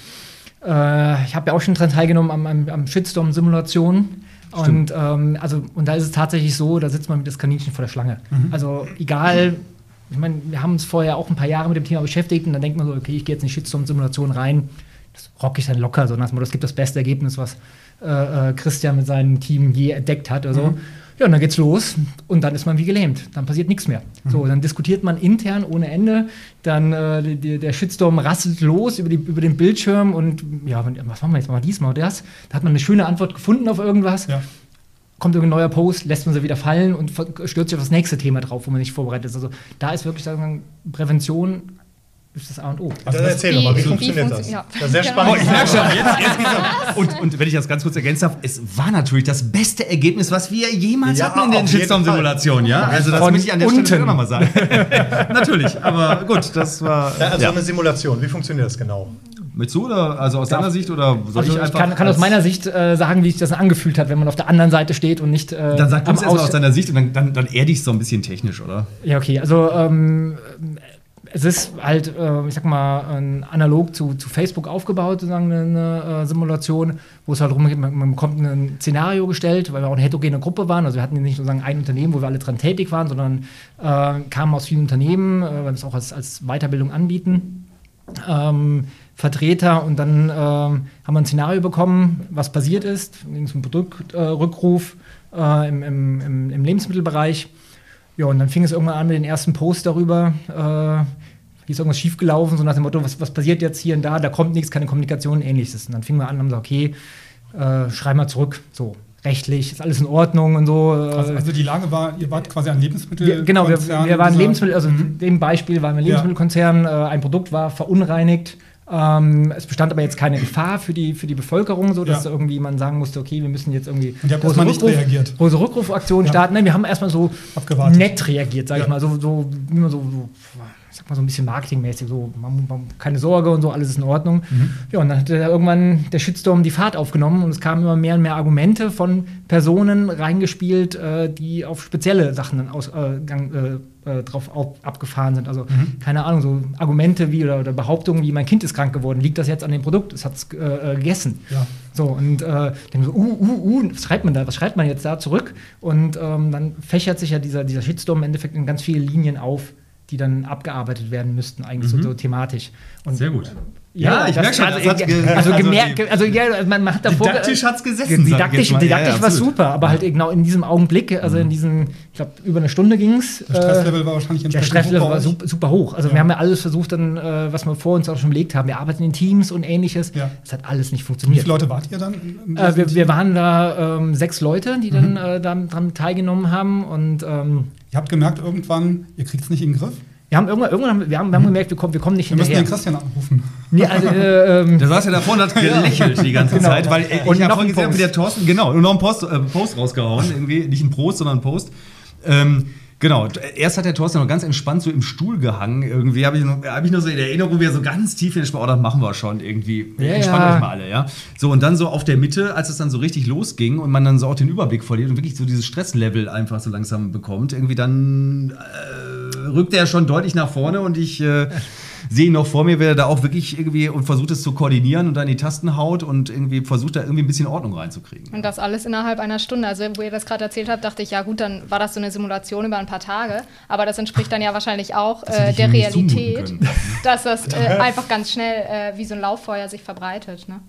äh, ich habe ja auch schon daran teilgenommen am, am, am Shitstorm-Simulation. Und, ähm, also, und da ist es tatsächlich so, da sitzt man mit das Kaninchen vor der Schlange. Mhm. Also egal, ich meine, wir haben uns vorher auch ein paar Jahre mit dem Thema beschäftigt und dann denkt man so, okay, ich gehe jetzt in die Shitstorm-Simulation rein, das rocke ich dann locker, so nach das gibt das beste Ergebnis, was äh, äh, Christian mit seinem Team je entdeckt hat oder so. Mhm. Ja, und dann geht's los und dann ist man wie gelähmt. Dann passiert nichts mehr. Mhm. So, dann diskutiert man intern ohne Ende. Dann äh, die, der Shitstorm rasselt los über, die, über den Bildschirm und ja, was machen wir jetzt mal diesmal oder das? Da hat man eine schöne Antwort gefunden auf irgendwas. Ja. kommt irgendein neuer Post, lässt man sie wieder fallen und stürzt sich auf das nächste Thema drauf, wo man nicht vorbereitet ist. Also da ist wirklich sagen wir, Prävention ist das A und O.
Also das erzähl doch mal, wie, wie funktioniert das? Ja. Das ist sehr spannend. Oh, ich merke schon,
jetzt, jetzt geht's und, und wenn ich das ganz kurz ergänzen darf, es war natürlich das beste Ergebnis, was wir jemals ja, hatten in den Shitstorm-Simulationen. Ja? Also das Von muss ich an der unten. Stelle nochmal sagen. natürlich, aber gut, das war...
Ja, also ja. eine Simulation, wie funktioniert das genau?
Mit zu oder also aus ja. deiner Sicht oder
soll also ich, ich kann, kann aus meiner Sicht äh, sagen, wie sich das angefühlt hat, wenn man auf der anderen Seite steht und nicht.
Äh, dann sag du es erstmal aus deiner Sicht und dann, dann, dann erde ich es so ein bisschen technisch, oder?
Ja, okay. Also ähm, es ist halt, äh, ich sag mal, analog zu, zu Facebook aufgebaut, sozusagen eine, äh, Simulation, wo es halt darum geht, man, man, bekommt ein Szenario gestellt, weil wir auch eine heterogene Gruppe waren. Also wir hatten nicht sozusagen ein Unternehmen, wo wir alle dran tätig waren, sondern äh, kamen aus vielen Unternehmen, äh, weil wir es auch als, als Weiterbildung anbieten. Ähm, Vertreter und dann ähm, haben wir ein Szenario bekommen, was passiert ist. Es um Produktrückruf äh, im, im, im Lebensmittelbereich. Ja, und dann fing es irgendwann an mit den ersten Posts darüber. Äh, ist irgendwas schiefgelaufen, so nach dem Motto, was, was passiert jetzt hier und da, da kommt nichts, keine Kommunikation, ähnliches. Und dann fingen wir an und haben gesagt, okay, äh, schreib mal zurück, so rechtlich, ist alles in Ordnung und so.
Äh. Also, also die Lage war, ihr wart quasi ein Lebensmittelkonzern.
Genau, wir, wir waren Lebensmittel, also mhm. in dem Beispiel waren wir Lebensmittelkonzern, ja. äh, ein Produkt war verunreinigt. Ähm, es bestand aber jetzt keine Gefahr für die, für die Bevölkerung, so dass ja. irgendwie man sagen musste, okay, wir müssen jetzt irgendwie
Und ihr habt große, Rückruf, nicht reagiert.
große Rückrufaktionen ja. starten. Nein, wir haben erstmal so Abgewartet. nett reagiert, sage ja. ich mal, so, so, wie man so, so sag mal so ein bisschen marketingmäßig, so man, man, keine Sorge und so, alles ist in Ordnung. Mhm. Ja, und dann hat irgendwann der Shitstorm die Fahrt aufgenommen und es kamen immer mehr und mehr Argumente von Personen reingespielt, äh, die auf spezielle Sachen aus, äh, äh, äh, drauf auf, abgefahren sind. Also, mhm. keine Ahnung, so Argumente wie oder, oder, Behauptungen wie mein Kind ist krank geworden, liegt das jetzt an dem Produkt, es hat es äh, äh, gegessen. Ja. So, und äh, dann so, uh, uh, uh, was schreibt man da, was schreibt man jetzt da zurück? Und ähm, dann fächert sich ja dieser, dieser Shitstorm im Endeffekt in ganz viele Linien auf die dann abgearbeitet werden müssten, eigentlich mhm. so, so, thematisch.
Und, Sehr gut.
Ja, ja ich merke schon, also, also, also, gemerkt, also ja, man, man hat davor.
Didaktisch hat es gesessen.
Didaktisch, didaktisch ja, ja, war super, aber halt genau in diesem Augenblick, also in mhm. diesem, ich glaube, über eine Stunde ging es.
Der Stresslevel war wahrscheinlich
Der Stresslevel war super, super, hoch. Also wir haben ja alles versucht, dann, äh, was wir vor uns auch schon belegt haben. Wir arbeiten in Teams und ähnliches. Es hat alles nicht funktioniert. Wie
viele Leute wart ihr dann?
Äh, wir, wir, waren da ähm, sechs Leute, die mhm. dann äh, daran teilgenommen haben. Und, ähm,
ihr habt gemerkt, irgendwann, ihr kriegt es nicht in den Griff?
Wir haben irgendwann, irgendwann wir haben, wir haben gemerkt, wir kommen, wir kommen nicht
wir hinterher. Wir müssen den Christian anrufen.
Nee, also, äh, ähm, da saß ja davor und hat gelächelt die ganze genau. Zeit, weil ich habe vorhin gesehen, wie der Thorsten, genau, und noch einen Post, äh, Post rausgehauen, irgendwie, nicht ein Prost, sondern ein Post. Ähm, Genau, erst hat der Thorsten noch ganz entspannt so im Stuhl gehangen. Irgendwie habe ich, noch, hab ich nur so in Erinnerung, wie er so ganz tief in den Sport, oh, das machen wir schon irgendwie. Ja, Entspannt ja. euch mal alle, ja. So, und dann so auf der Mitte, als es dann so richtig losging und man dann so auch den Überblick verliert und wirklich so dieses Stresslevel einfach so langsam bekommt, irgendwie dann äh, rückt er schon deutlich nach vorne und ich. Äh, sehe ihn noch vor mir, wer da auch wirklich irgendwie und versucht es zu koordinieren und dann die Tasten haut und irgendwie versucht da irgendwie ein bisschen Ordnung reinzukriegen.
Und das alles innerhalb einer Stunde. Also, wo ihr das gerade erzählt habt, dachte ich, ja gut, dann war das so eine Simulation über ein paar Tage. Aber das entspricht dann ja wahrscheinlich auch äh, der Realität, dass das äh, einfach ganz schnell äh, wie so ein Lauffeuer sich verbreitet. Ne?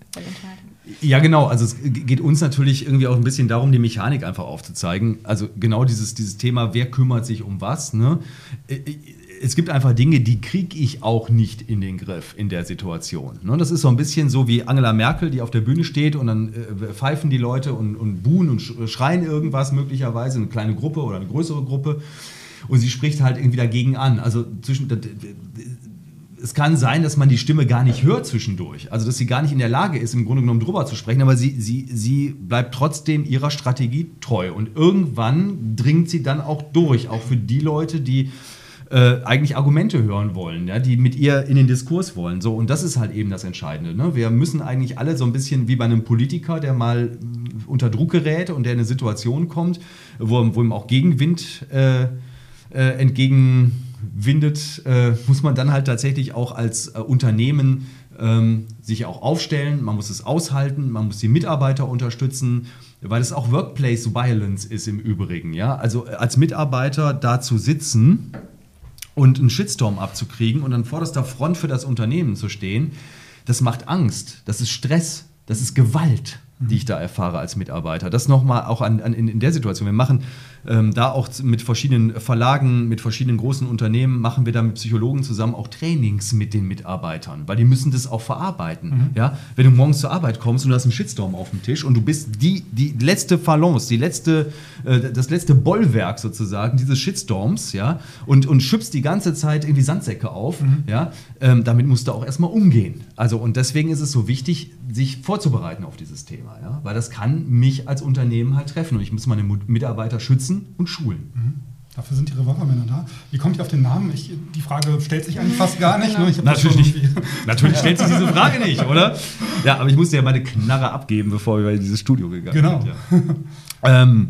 Ja, genau. Also es geht uns natürlich irgendwie auch ein bisschen darum, die Mechanik einfach aufzuzeigen. Also genau dieses, dieses Thema, wer kümmert sich um was. Ne? Es gibt einfach Dinge, die kriege ich auch nicht in den Griff in der Situation. Ne? Das ist so ein bisschen so wie Angela Merkel, die auf der Bühne steht und dann äh, pfeifen die Leute und, und buhen und schreien irgendwas möglicherweise, eine kleine Gruppe oder eine größere Gruppe. Und sie spricht halt irgendwie dagegen an. Also zwischen, es kann sein, dass man die Stimme gar nicht hört zwischendurch. Also, dass sie gar nicht in der Lage ist, im Grunde genommen drüber zu sprechen, aber sie, sie, sie bleibt trotzdem ihrer Strategie treu. Und irgendwann dringt sie dann auch durch, auch für die Leute, die äh, eigentlich Argumente hören wollen, ja, die mit ihr in den Diskurs wollen. So, und das ist halt eben das Entscheidende. Ne? Wir müssen eigentlich alle so ein bisschen wie bei einem Politiker, der mal äh, unter Druck gerät und der in eine Situation kommt, wo, wo ihm auch Gegenwind äh, äh, entgegenwindet, äh, muss man dann halt tatsächlich auch als Unternehmen ähm, sich auch aufstellen, man muss es aushalten, man muss die Mitarbeiter unterstützen, weil es auch Workplace Violence ist im Übrigen. Ja? Also als Mitarbeiter da zu sitzen und einen Shitstorm abzukriegen und an vorderster Front für das Unternehmen zu stehen, das macht Angst, das ist Stress, das ist Gewalt, die ich da erfahre als Mitarbeiter. Das nochmal auch an, an, in, in der Situation. Wir machen ähm, da auch mit verschiedenen Verlagen, mit verschiedenen großen Unternehmen machen wir da mit Psychologen zusammen auch Trainings mit den Mitarbeitern, weil die müssen das auch verarbeiten. Mhm. Ja? Wenn du morgens zur Arbeit kommst und du hast einen Shitstorm auf dem Tisch und du bist die, die letzte Phalanx, die letzte, äh, das letzte Bollwerk sozusagen dieses Shitstorms, ja, und, und schüppst die ganze Zeit irgendwie Sandsäcke auf, mhm. ja, ähm, damit musst du auch erstmal umgehen. Also und deswegen ist es so wichtig, sich vorzubereiten auf dieses Thema, ja, weil das kann mich als Unternehmen halt treffen und ich muss meine Mitarbeiter schützen und schulen.
Mhm. Dafür sind die Revolvermänner da. Wie kommt ihr auf den Namen? Ich, die Frage stellt sich eigentlich fast gar nicht. Ne?
Natürlich nicht. Natürlich stellt sich diese Frage nicht, oder? Ja, aber ich musste ja meine Knarre abgeben, bevor wir in dieses Studio gegangen
genau.
sind. Genau. Ja. ähm,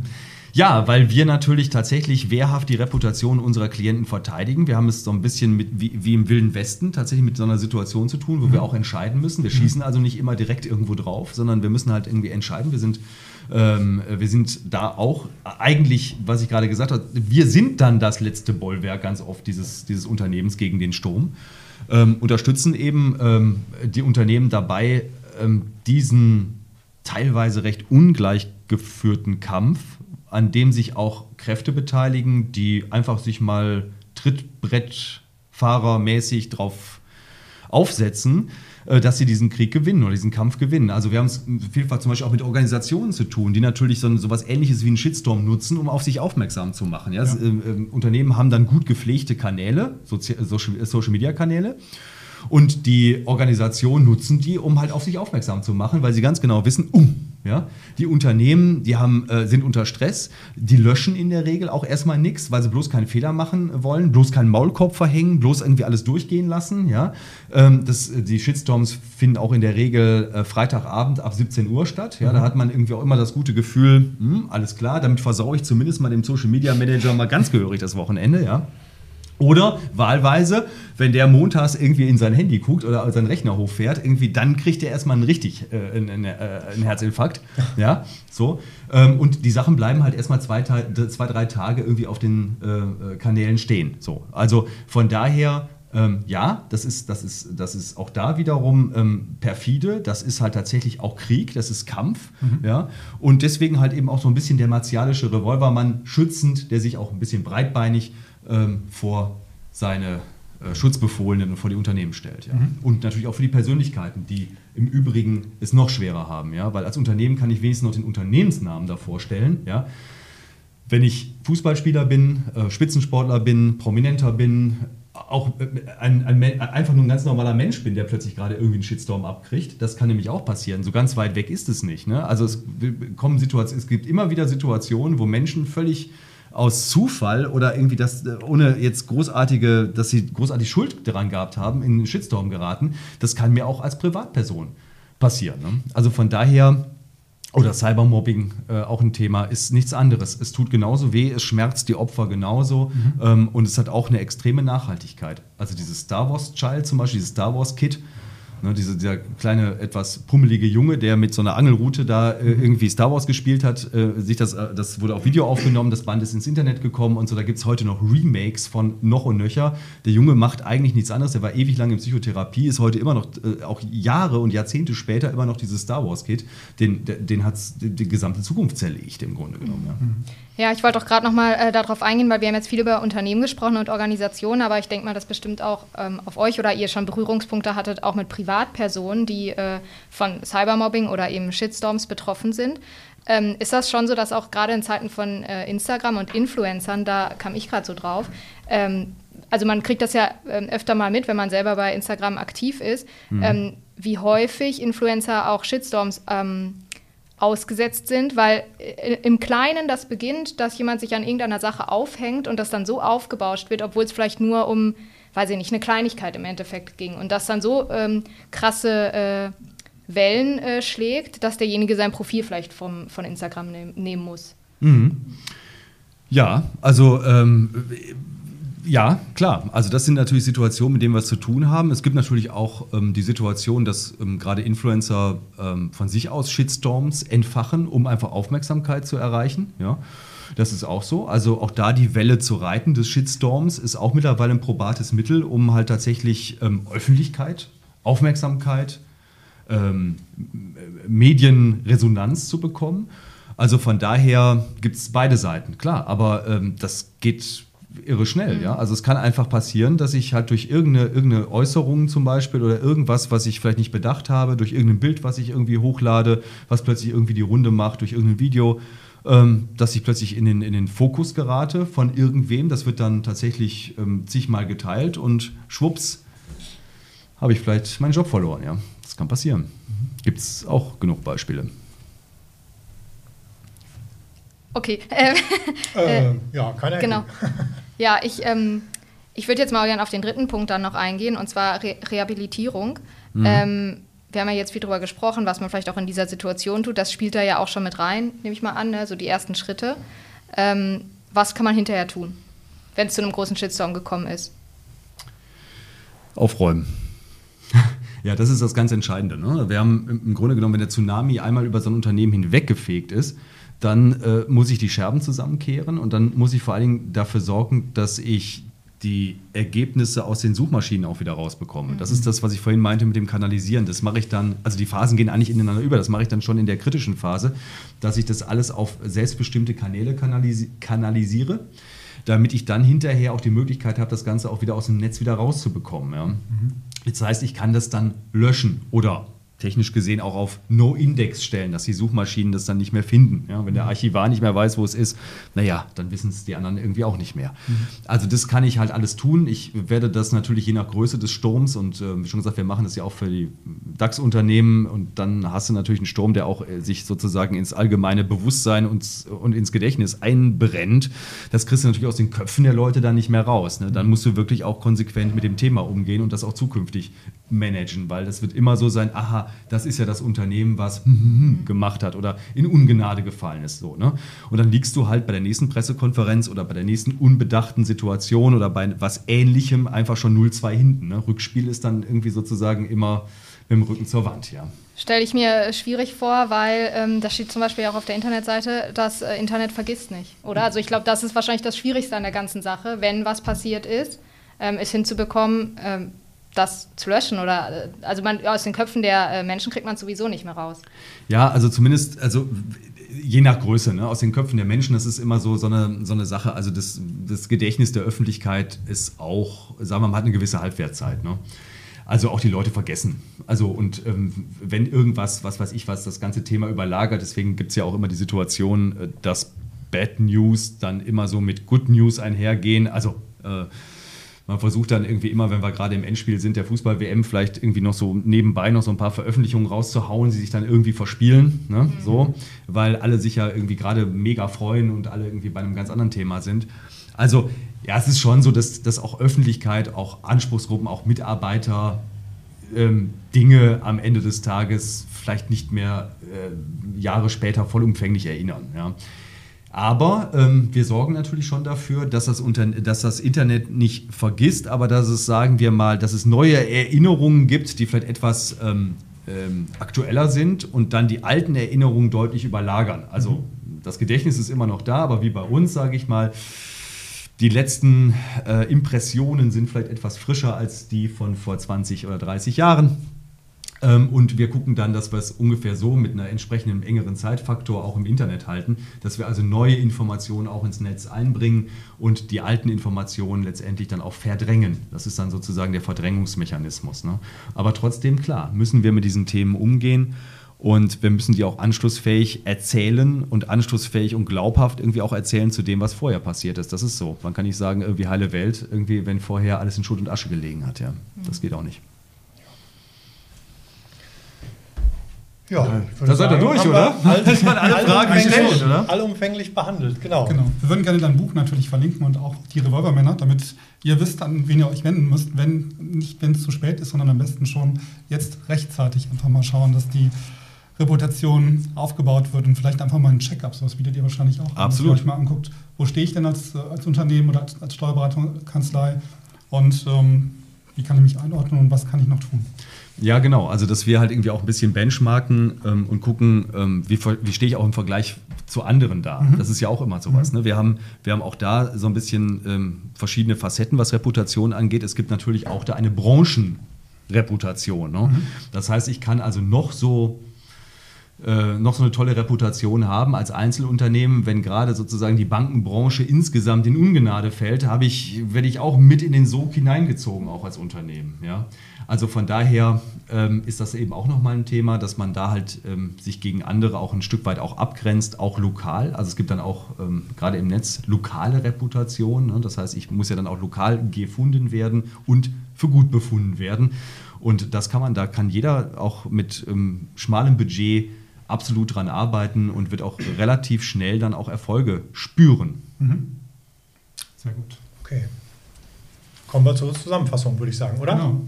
ja, weil wir natürlich tatsächlich wehrhaft die Reputation unserer Klienten verteidigen. Wir haben es so ein bisschen mit, wie, wie im Wilden Westen tatsächlich mit so einer Situation zu tun, wo mhm. wir auch entscheiden müssen. Wir mhm. schießen also nicht immer direkt irgendwo drauf, sondern wir müssen halt irgendwie entscheiden. Wir sind ähm, wir sind da auch eigentlich, was ich gerade gesagt habe, wir sind dann das letzte Bollwerk ganz oft dieses, dieses Unternehmens gegen den Sturm. Ähm, unterstützen eben ähm, die Unternehmen dabei, ähm, diesen teilweise recht ungleich geführten Kampf, an dem sich auch Kräfte beteiligen, die einfach sich mal Trittbrettfahrermäßig drauf aufsetzen, dass sie diesen Krieg gewinnen oder diesen Kampf gewinnen. Also wir haben es vielfach zum Beispiel auch mit Organisationen zu tun, die natürlich so, so was ähnliches wie einen Shitstorm nutzen, um auf sich aufmerksam zu machen. Ja? Ja. Äh, äh, Unternehmen haben dann gut gepflegte Kanäle, Social-Media-Kanäle. Und die Organisationen nutzen die, um halt auf sich aufmerksam zu machen, weil sie ganz genau wissen, um, ja, die Unternehmen, die haben, äh, sind unter Stress, die löschen in der Regel auch erstmal nichts, weil sie bloß keinen Fehler machen wollen, bloß keinen Maulkorb verhängen, bloß irgendwie alles durchgehen lassen. Ja. Ähm, das, die Shitstorms finden auch in der Regel äh, Freitagabend ab 17 Uhr statt. Ja. Da hat man irgendwie auch immer das gute Gefühl, hm, alles klar, damit versaue ich zumindest mal dem Social Media Manager mal ganz gehörig das Wochenende. Ja. Oder wahlweise, wenn der montags irgendwie in sein Handy guckt oder seinen Rechner hochfährt, irgendwie dann kriegt er erstmal einen richtig äh, einen, äh, einen Herzinfarkt. Ja, so. Ähm, und die Sachen bleiben halt erstmal zwei, zwei, drei Tage irgendwie auf den äh, Kanälen stehen. So. Also von daher ähm, ja, das ist, das, ist, das ist auch da wiederum ähm, perfide, das ist halt tatsächlich auch Krieg, das ist Kampf. Mhm. Ja? Und deswegen halt eben auch so ein bisschen der martialische Revolvermann schützend, der sich auch ein bisschen breitbeinig ähm, vor seine äh, Schutzbefohlenen und vor die Unternehmen stellt. Ja. Mhm. Und natürlich auch für die Persönlichkeiten, die im Übrigen es noch schwerer haben. Ja. Weil als Unternehmen kann ich wenigstens noch den Unternehmensnamen davor stellen. Ja. Wenn ich Fußballspieler bin, äh, Spitzensportler bin, Prominenter bin, auch äh, ein, ein, einfach nur ein ganz normaler Mensch bin, der plötzlich gerade irgendwie einen Shitstorm abkriegt. Das kann nämlich auch passieren. So ganz weit weg ist es nicht. Ne? Also es, kommen Situationen, es gibt immer wieder Situationen, wo Menschen völlig aus Zufall oder irgendwie das, äh, ohne jetzt großartige, dass sie großartig Schuld daran gehabt haben, in einen Shitstorm geraten. Das kann mir auch als Privatperson passieren. Ne? Also von daher, oder Cybermobbing, äh, auch ein Thema, ist nichts anderes. Es tut genauso weh, es schmerzt die Opfer genauso mhm. ähm, und es hat auch eine extreme Nachhaltigkeit. Also dieses Star Wars Child zum Beispiel, dieses Star Wars Kit, Ne, diese, dieser kleine, etwas pummelige Junge, der mit so einer Angelrute da äh, irgendwie Star Wars gespielt hat, äh, sich das, äh, das wurde auf Video aufgenommen, das Band ist ins Internet gekommen und so. Da gibt es heute noch Remakes von noch und nöcher. Der Junge macht eigentlich nichts anderes, der war ewig lang in Psychotherapie, ist heute immer noch, äh, auch Jahre und Jahrzehnte später, immer noch dieses Star Wars-Kit. Den, den hat die, die, gesamte Zukunft zerlegt, im Grunde genommen. Ja.
Mhm. Ja, ich wollte auch gerade noch mal äh, darauf eingehen, weil wir haben jetzt viel über Unternehmen gesprochen und Organisationen, aber ich denke mal, dass bestimmt auch ähm, auf euch oder ihr schon Berührungspunkte hattet, auch mit Privatpersonen, die äh, von Cybermobbing oder eben Shitstorms betroffen sind. Ähm, ist das schon so, dass auch gerade in Zeiten von äh, Instagram und Influencern, da kam ich gerade so drauf, ähm, also man kriegt das ja ähm, öfter mal mit, wenn man selber bei Instagram aktiv ist, mhm. Ähm, wie häufig Influencer auch Shitstorms ähm, ausgesetzt sind, weil äh, im Kleinen das beginnt, dass jemand sich an irgendeiner Sache aufhängt und das dann so aufgebauscht wird, obwohl es vielleicht nur um, weiß ich nicht, eine Kleinigkeit im Endeffekt ging und das dann so ähm, krasse äh, Wellen äh, schlägt, dass derjenige sein Profil vielleicht vom, von Instagram nehm, nehmen muss.
Mhm. Ja, also ähm, ja, klar. Also das sind natürlich Situationen, mit denen wir es zu tun haben. Es gibt natürlich auch ähm, die Situation, dass ähm, gerade Influencer ähm, von sich aus Shitstorms entfachen, um einfach Aufmerksamkeit zu erreichen. Ja. Das ist auch so. Also auch da die Welle zu reiten des Shitstorms ist auch mittlerweile ein probates Mittel, um halt tatsächlich ähm, Öffentlichkeit, Aufmerksamkeit, ähm, Medienresonanz zu bekommen. Also von daher gibt es beide Seiten, klar, aber ähm, das geht irre schnell, mhm. ja. Also es kann einfach passieren, dass ich halt durch irgendeine, irgendeine Äußerung zum Beispiel oder irgendwas, was ich vielleicht nicht bedacht habe, durch irgendein Bild, was ich irgendwie hochlade, was plötzlich irgendwie die Runde macht, durch irgendein Video, ähm, dass ich plötzlich in den, in den Fokus gerate von irgendwem. Das wird dann tatsächlich ähm, zigmal geteilt und schwupps habe ich vielleicht meinen Job verloren, ja. Das kann passieren. Gibt es auch genug Beispiele.
Okay.
Äh, äh, ja, keine
Genau. Ja, ich, ähm, ich würde jetzt mal gerne auf den dritten Punkt dann noch eingehen, und zwar Re Rehabilitierung. Mhm. Ähm, wir haben ja jetzt viel darüber gesprochen, was man vielleicht auch in dieser Situation tut. Das spielt da ja auch schon mit rein, nehme ich mal an, ne? so die ersten Schritte. Ähm, was kann man hinterher tun, wenn es zu einem großen Shitstorm gekommen ist?
Aufräumen. Ja, das ist das ganz Entscheidende. Ne? Wir haben im Grunde genommen, wenn der Tsunami einmal über so ein Unternehmen hinweggefegt ist, dann äh, muss ich die Scherben zusammenkehren und dann muss ich vor allen Dingen dafür sorgen, dass ich die Ergebnisse aus den Suchmaschinen auch wieder rausbekomme. Mhm. Das ist das, was ich vorhin meinte mit dem Kanalisieren. Das mache ich dann, also die Phasen gehen eigentlich ineinander über. Das mache ich dann schon in der kritischen Phase, dass ich das alles auf selbstbestimmte Kanäle kanalisi kanalisiere, damit ich dann hinterher auch die Möglichkeit habe, das Ganze auch wieder aus dem Netz wieder rauszubekommen. Ja. Mhm. Das heißt, ich kann das dann löschen oder technisch gesehen auch auf No-Index stellen, dass die Suchmaschinen das dann nicht mehr finden. Ja, wenn der mhm. Archivar nicht mehr weiß, wo es ist, naja, dann wissen es die anderen irgendwie auch nicht mehr. Mhm. Also das kann ich halt alles tun. Ich werde das natürlich je nach Größe des Sturms und äh, wie schon gesagt, wir machen das ja auch für die DAX-Unternehmen und dann hast du natürlich einen Sturm, der auch äh, sich sozusagen ins allgemeine Bewusstsein und, und ins Gedächtnis einbrennt. Das kriegst du natürlich aus den Köpfen der Leute dann nicht mehr raus. Ne? Dann musst du wirklich auch konsequent mit dem Thema umgehen und das auch zukünftig managen, weil das wird immer so sein, aha, das ist ja das Unternehmen, was gemacht hat oder in Ungnade gefallen ist. So, ne? Und dann liegst du halt bei der nächsten Pressekonferenz oder bei der nächsten unbedachten Situation oder bei was Ähnlichem einfach schon 0-2 hinten. Ne? Rückspiel ist dann irgendwie sozusagen immer mit dem Rücken zur Wand, ja.
Stelle ich mir schwierig vor, weil ähm, da steht zum Beispiel auch auf der Internetseite, das äh, Internet vergisst nicht, oder? Also ich glaube, das ist wahrscheinlich das Schwierigste an der ganzen Sache, wenn was passiert ist, ähm, es hinzubekommen, ähm, das zu löschen oder also man, aus den Köpfen der äh, Menschen kriegt man sowieso nicht mehr raus.
Ja, also zumindest, also je nach Größe, ne? aus den Köpfen der Menschen, das ist immer so, so, eine, so eine Sache. Also das, das Gedächtnis der Öffentlichkeit ist auch, sagen wir mal, hat eine gewisse Halbwertzeit. Ne? Also auch die Leute vergessen. Also und ähm, wenn irgendwas, was weiß ich was, das ganze Thema überlagert, deswegen gibt es ja auch immer die Situation, äh, dass Bad News dann immer so mit Good News einhergehen. Also äh, man versucht dann irgendwie immer, wenn wir gerade im Endspiel sind, der Fußball-WM vielleicht irgendwie noch so nebenbei noch so ein paar Veröffentlichungen rauszuhauen, die sich dann irgendwie verspielen, ne? Mhm. so, weil alle sich ja irgendwie gerade mega freuen und alle irgendwie bei einem ganz anderen Thema sind. Also ja, es ist schon so, dass, dass auch Öffentlichkeit, auch Anspruchsgruppen, auch Mitarbeiter ähm, Dinge am Ende des Tages vielleicht nicht mehr äh, Jahre später vollumfänglich erinnern. Ja. Aber ähm, wir sorgen natürlich schon dafür, dass das, dass das Internet nicht vergisst, aber dass es, sagen wir mal, dass es neue Erinnerungen gibt, die vielleicht etwas ähm, ähm, aktueller sind und dann die alten Erinnerungen deutlich überlagern. Also mhm. das Gedächtnis ist immer noch da, aber wie bei uns, sage ich mal, die letzten äh, Impressionen sind vielleicht etwas frischer als die von vor 20 oder 30 Jahren. Ähm, und wir gucken dann, dass wir es ungefähr so mit einer entsprechenden engeren Zeitfaktor auch im Internet halten, dass wir also neue Informationen auch ins Netz einbringen und die alten Informationen letztendlich dann auch verdrängen. Das ist dann sozusagen der Verdrängungsmechanismus. Ne? Aber trotzdem, klar, müssen wir mit diesen Themen umgehen. Und wir müssen die auch anschlussfähig erzählen und anschlussfähig und glaubhaft irgendwie auch erzählen zu dem, was vorher passiert ist. Das ist so. Man kann nicht sagen, irgendwie heile Welt, irgendwie, wenn vorher alles in Schutt und Asche gelegen hat. Ja, das geht auch nicht.
Ja,
da seid ihr durch, oder?
Das waren alle Fragen gestellt, oder? Allumfänglich behandelt, genau.
Genau. Wir würden gerne dein Buch natürlich verlinken und auch die Revolvermänner, damit ihr wisst, an wen ihr euch wenden müsst, wenn nicht wenn es zu spät ist, sondern am besten schon jetzt rechtzeitig einfach mal schauen, dass die Reputation aufgebaut wird und vielleicht einfach mal ein Check-up, sowas bietet ihr wahrscheinlich auch.
Absolut.
Dass ihr euch mal anguckt, wo stehe ich denn als, als Unternehmen oder als, als Steuerberatungskanzlei und ähm, wie kann ich mich einordnen und was kann ich noch tun?
Ja, genau. Also, dass wir halt irgendwie auch ein bisschen benchmarken ähm, und gucken, ähm, wie, wie stehe ich auch im Vergleich zu anderen da. Mhm. Das ist ja auch immer sowas. Mhm. Ne? Wir, haben, wir haben auch da so ein bisschen ähm, verschiedene Facetten, was Reputation angeht. Es gibt natürlich auch da eine Branchenreputation. Ne? Mhm. Das heißt, ich kann also noch so noch so eine tolle Reputation haben als Einzelunternehmen, wenn gerade sozusagen die Bankenbranche insgesamt in Ungnade fällt, habe ich, werde ich auch mit in den Sog hineingezogen, auch als Unternehmen. Ja? Also von daher ähm, ist das eben auch nochmal ein Thema, dass man da halt ähm, sich gegen andere auch ein Stück weit auch abgrenzt, auch lokal. Also es gibt dann auch ähm, gerade im Netz lokale Reputation. Ne? Das heißt, ich muss ja dann auch lokal gefunden werden und für gut befunden werden. Und das kann man, da kann jeder auch mit ähm, schmalem Budget absolut dran arbeiten und wird auch relativ schnell dann auch Erfolge spüren. Mhm.
Sehr gut. Okay. Kommen wir zur Zusammenfassung, würde ich sagen, oder? Genau.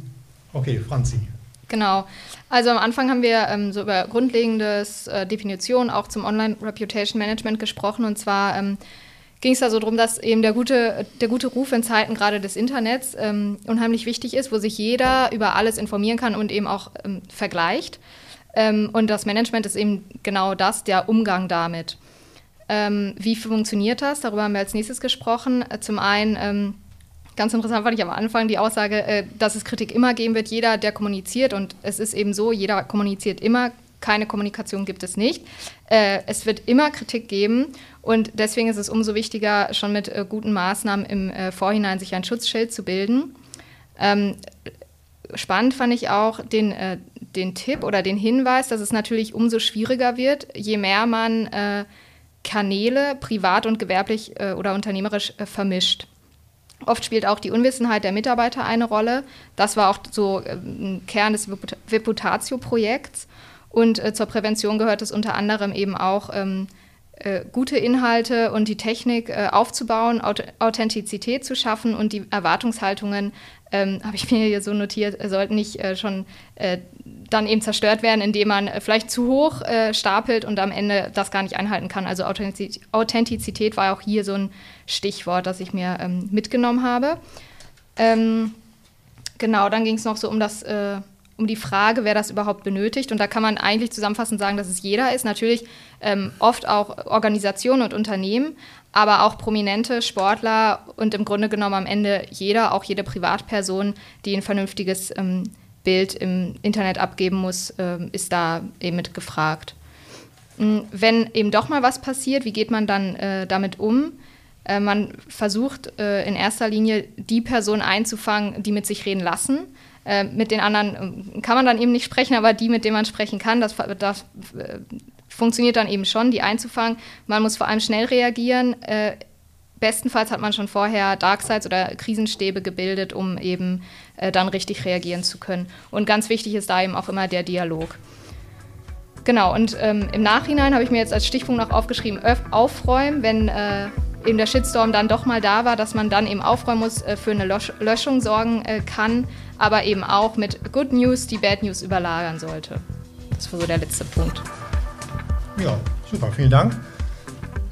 Okay, Franzi.
Genau. Also am Anfang haben wir ähm, so über grundlegendes äh, Definition auch zum Online Reputation Management gesprochen. Und zwar ähm, ging es da so darum, dass eben der gute, der gute Ruf in Zeiten gerade des Internets ähm, unheimlich wichtig ist, wo sich jeder über alles informieren kann und eben auch ähm, vergleicht. Ähm, und das Management ist eben genau das, der Umgang damit. Ähm, wie funktioniert das? Darüber haben wir als nächstes gesprochen. Äh, zum einen, ähm, ganz interessant fand ich am Anfang die Aussage, äh, dass es Kritik immer geben wird, jeder, der kommuniziert. Und es ist eben so, jeder kommuniziert immer. Keine Kommunikation gibt es nicht. Äh, es wird immer Kritik geben und deswegen ist es umso wichtiger, schon mit äh, guten Maßnahmen im äh, Vorhinein sich ein Schutzschild zu bilden. Ähm, spannend fand ich auch den, äh, den Tipp oder den Hinweis, dass es natürlich umso schwieriger wird, je mehr man äh, Kanäle privat und gewerblich äh, oder unternehmerisch äh, vermischt. Oft spielt auch die Unwissenheit der Mitarbeiter eine Rolle. Das war auch so äh, ein Kern des Viputatio-Projekts. Und äh, zur Prävention gehört es unter anderem eben auch, ähm, äh, gute Inhalte und die Technik aufzubauen, Auth Authentizität zu schaffen und die Erwartungshaltungen, ähm, habe ich mir hier so notiert, sollten nicht äh, schon äh, dann eben zerstört werden, indem man äh, vielleicht zu hoch äh, stapelt und am Ende das gar nicht einhalten kann. Also Authentizität, Authentizität war auch hier so ein Stichwort, das ich mir ähm, mitgenommen habe. Ähm, genau, dann ging es noch so um das um die Frage, wer das überhaupt benötigt. Und da kann man eigentlich zusammenfassend sagen, dass es jeder ist. Natürlich ähm, oft auch Organisationen und Unternehmen, aber auch prominente Sportler und im Grunde genommen am Ende jeder, auch jede Privatperson, die ein vernünftiges ähm, Bild im Internet abgeben muss, äh, ist da eben mit gefragt. Hm, wenn eben doch mal was passiert, wie geht man dann äh, damit um? Äh, man versucht äh, in erster Linie die Person einzufangen, die mit sich reden lassen äh, mit den anderen ähm, kann man dann eben nicht sprechen, aber die, mit denen man sprechen kann, das, das äh, funktioniert dann eben schon, die einzufangen. Man muss vor allem schnell reagieren. Äh, bestenfalls hat man schon vorher Darksides oder Krisenstäbe gebildet, um eben äh, dann richtig reagieren zu können. Und ganz wichtig ist da eben auch immer der Dialog. Genau, und ähm, im Nachhinein habe ich mir jetzt als Stichpunkt noch aufgeschrieben, aufräumen, wenn äh, eben der Shitstorm dann doch mal da war, dass man dann eben aufräumen muss, äh, für eine Löschung sorgen äh, kann, aber eben auch mit Good News die Bad News überlagern sollte. Das war so der letzte Punkt.
Ja, super, vielen Dank.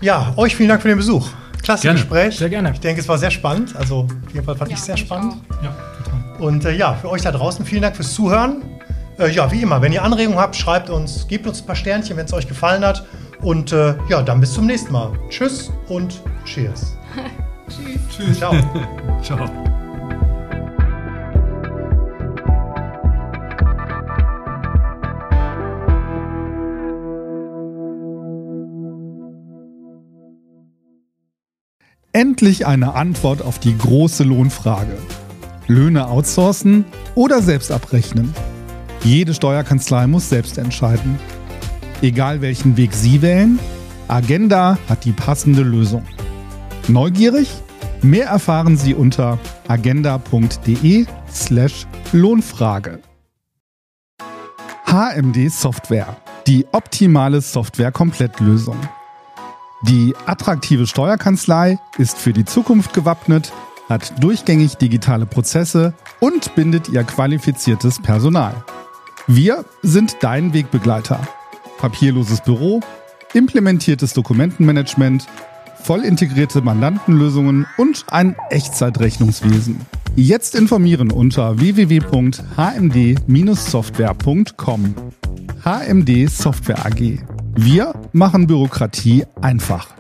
Ja, euch vielen Dank für den Besuch. Klasse
gerne.
Gespräch.
Sehr gerne.
Ich denke, es war sehr spannend. Also, auf jeden Fall fand ja, ich sehr spannend. Ja, total. Und äh, ja, für euch da draußen vielen Dank fürs Zuhören. Äh, ja, wie immer, wenn ihr Anregungen habt, schreibt uns, gebt uns ein paar Sternchen, wenn es euch gefallen hat. Und äh, ja, dann bis zum nächsten Mal. Tschüss und Cheers.
Tschüss.
Tschüss. Ciao. Ciao.
Endlich eine Antwort auf die große Lohnfrage. Löhne outsourcen oder selbst abrechnen? Jede Steuerkanzlei muss selbst entscheiden. Egal welchen Weg Sie wählen, Agenda hat die passende Lösung. Neugierig? Mehr erfahren Sie unter agenda.de/slash Lohnfrage. HMD Software, die optimale Software-Komplettlösung. Die attraktive Steuerkanzlei ist für die Zukunft gewappnet, hat durchgängig digitale Prozesse und bindet ihr qualifiziertes Personal. Wir sind dein Wegbegleiter. Papierloses Büro, implementiertes Dokumentenmanagement, voll integrierte Mandantenlösungen und ein Echtzeitrechnungswesen. Jetzt informieren unter www.hmd-software.com. HMD Software AG. Wir machen Bürokratie einfach.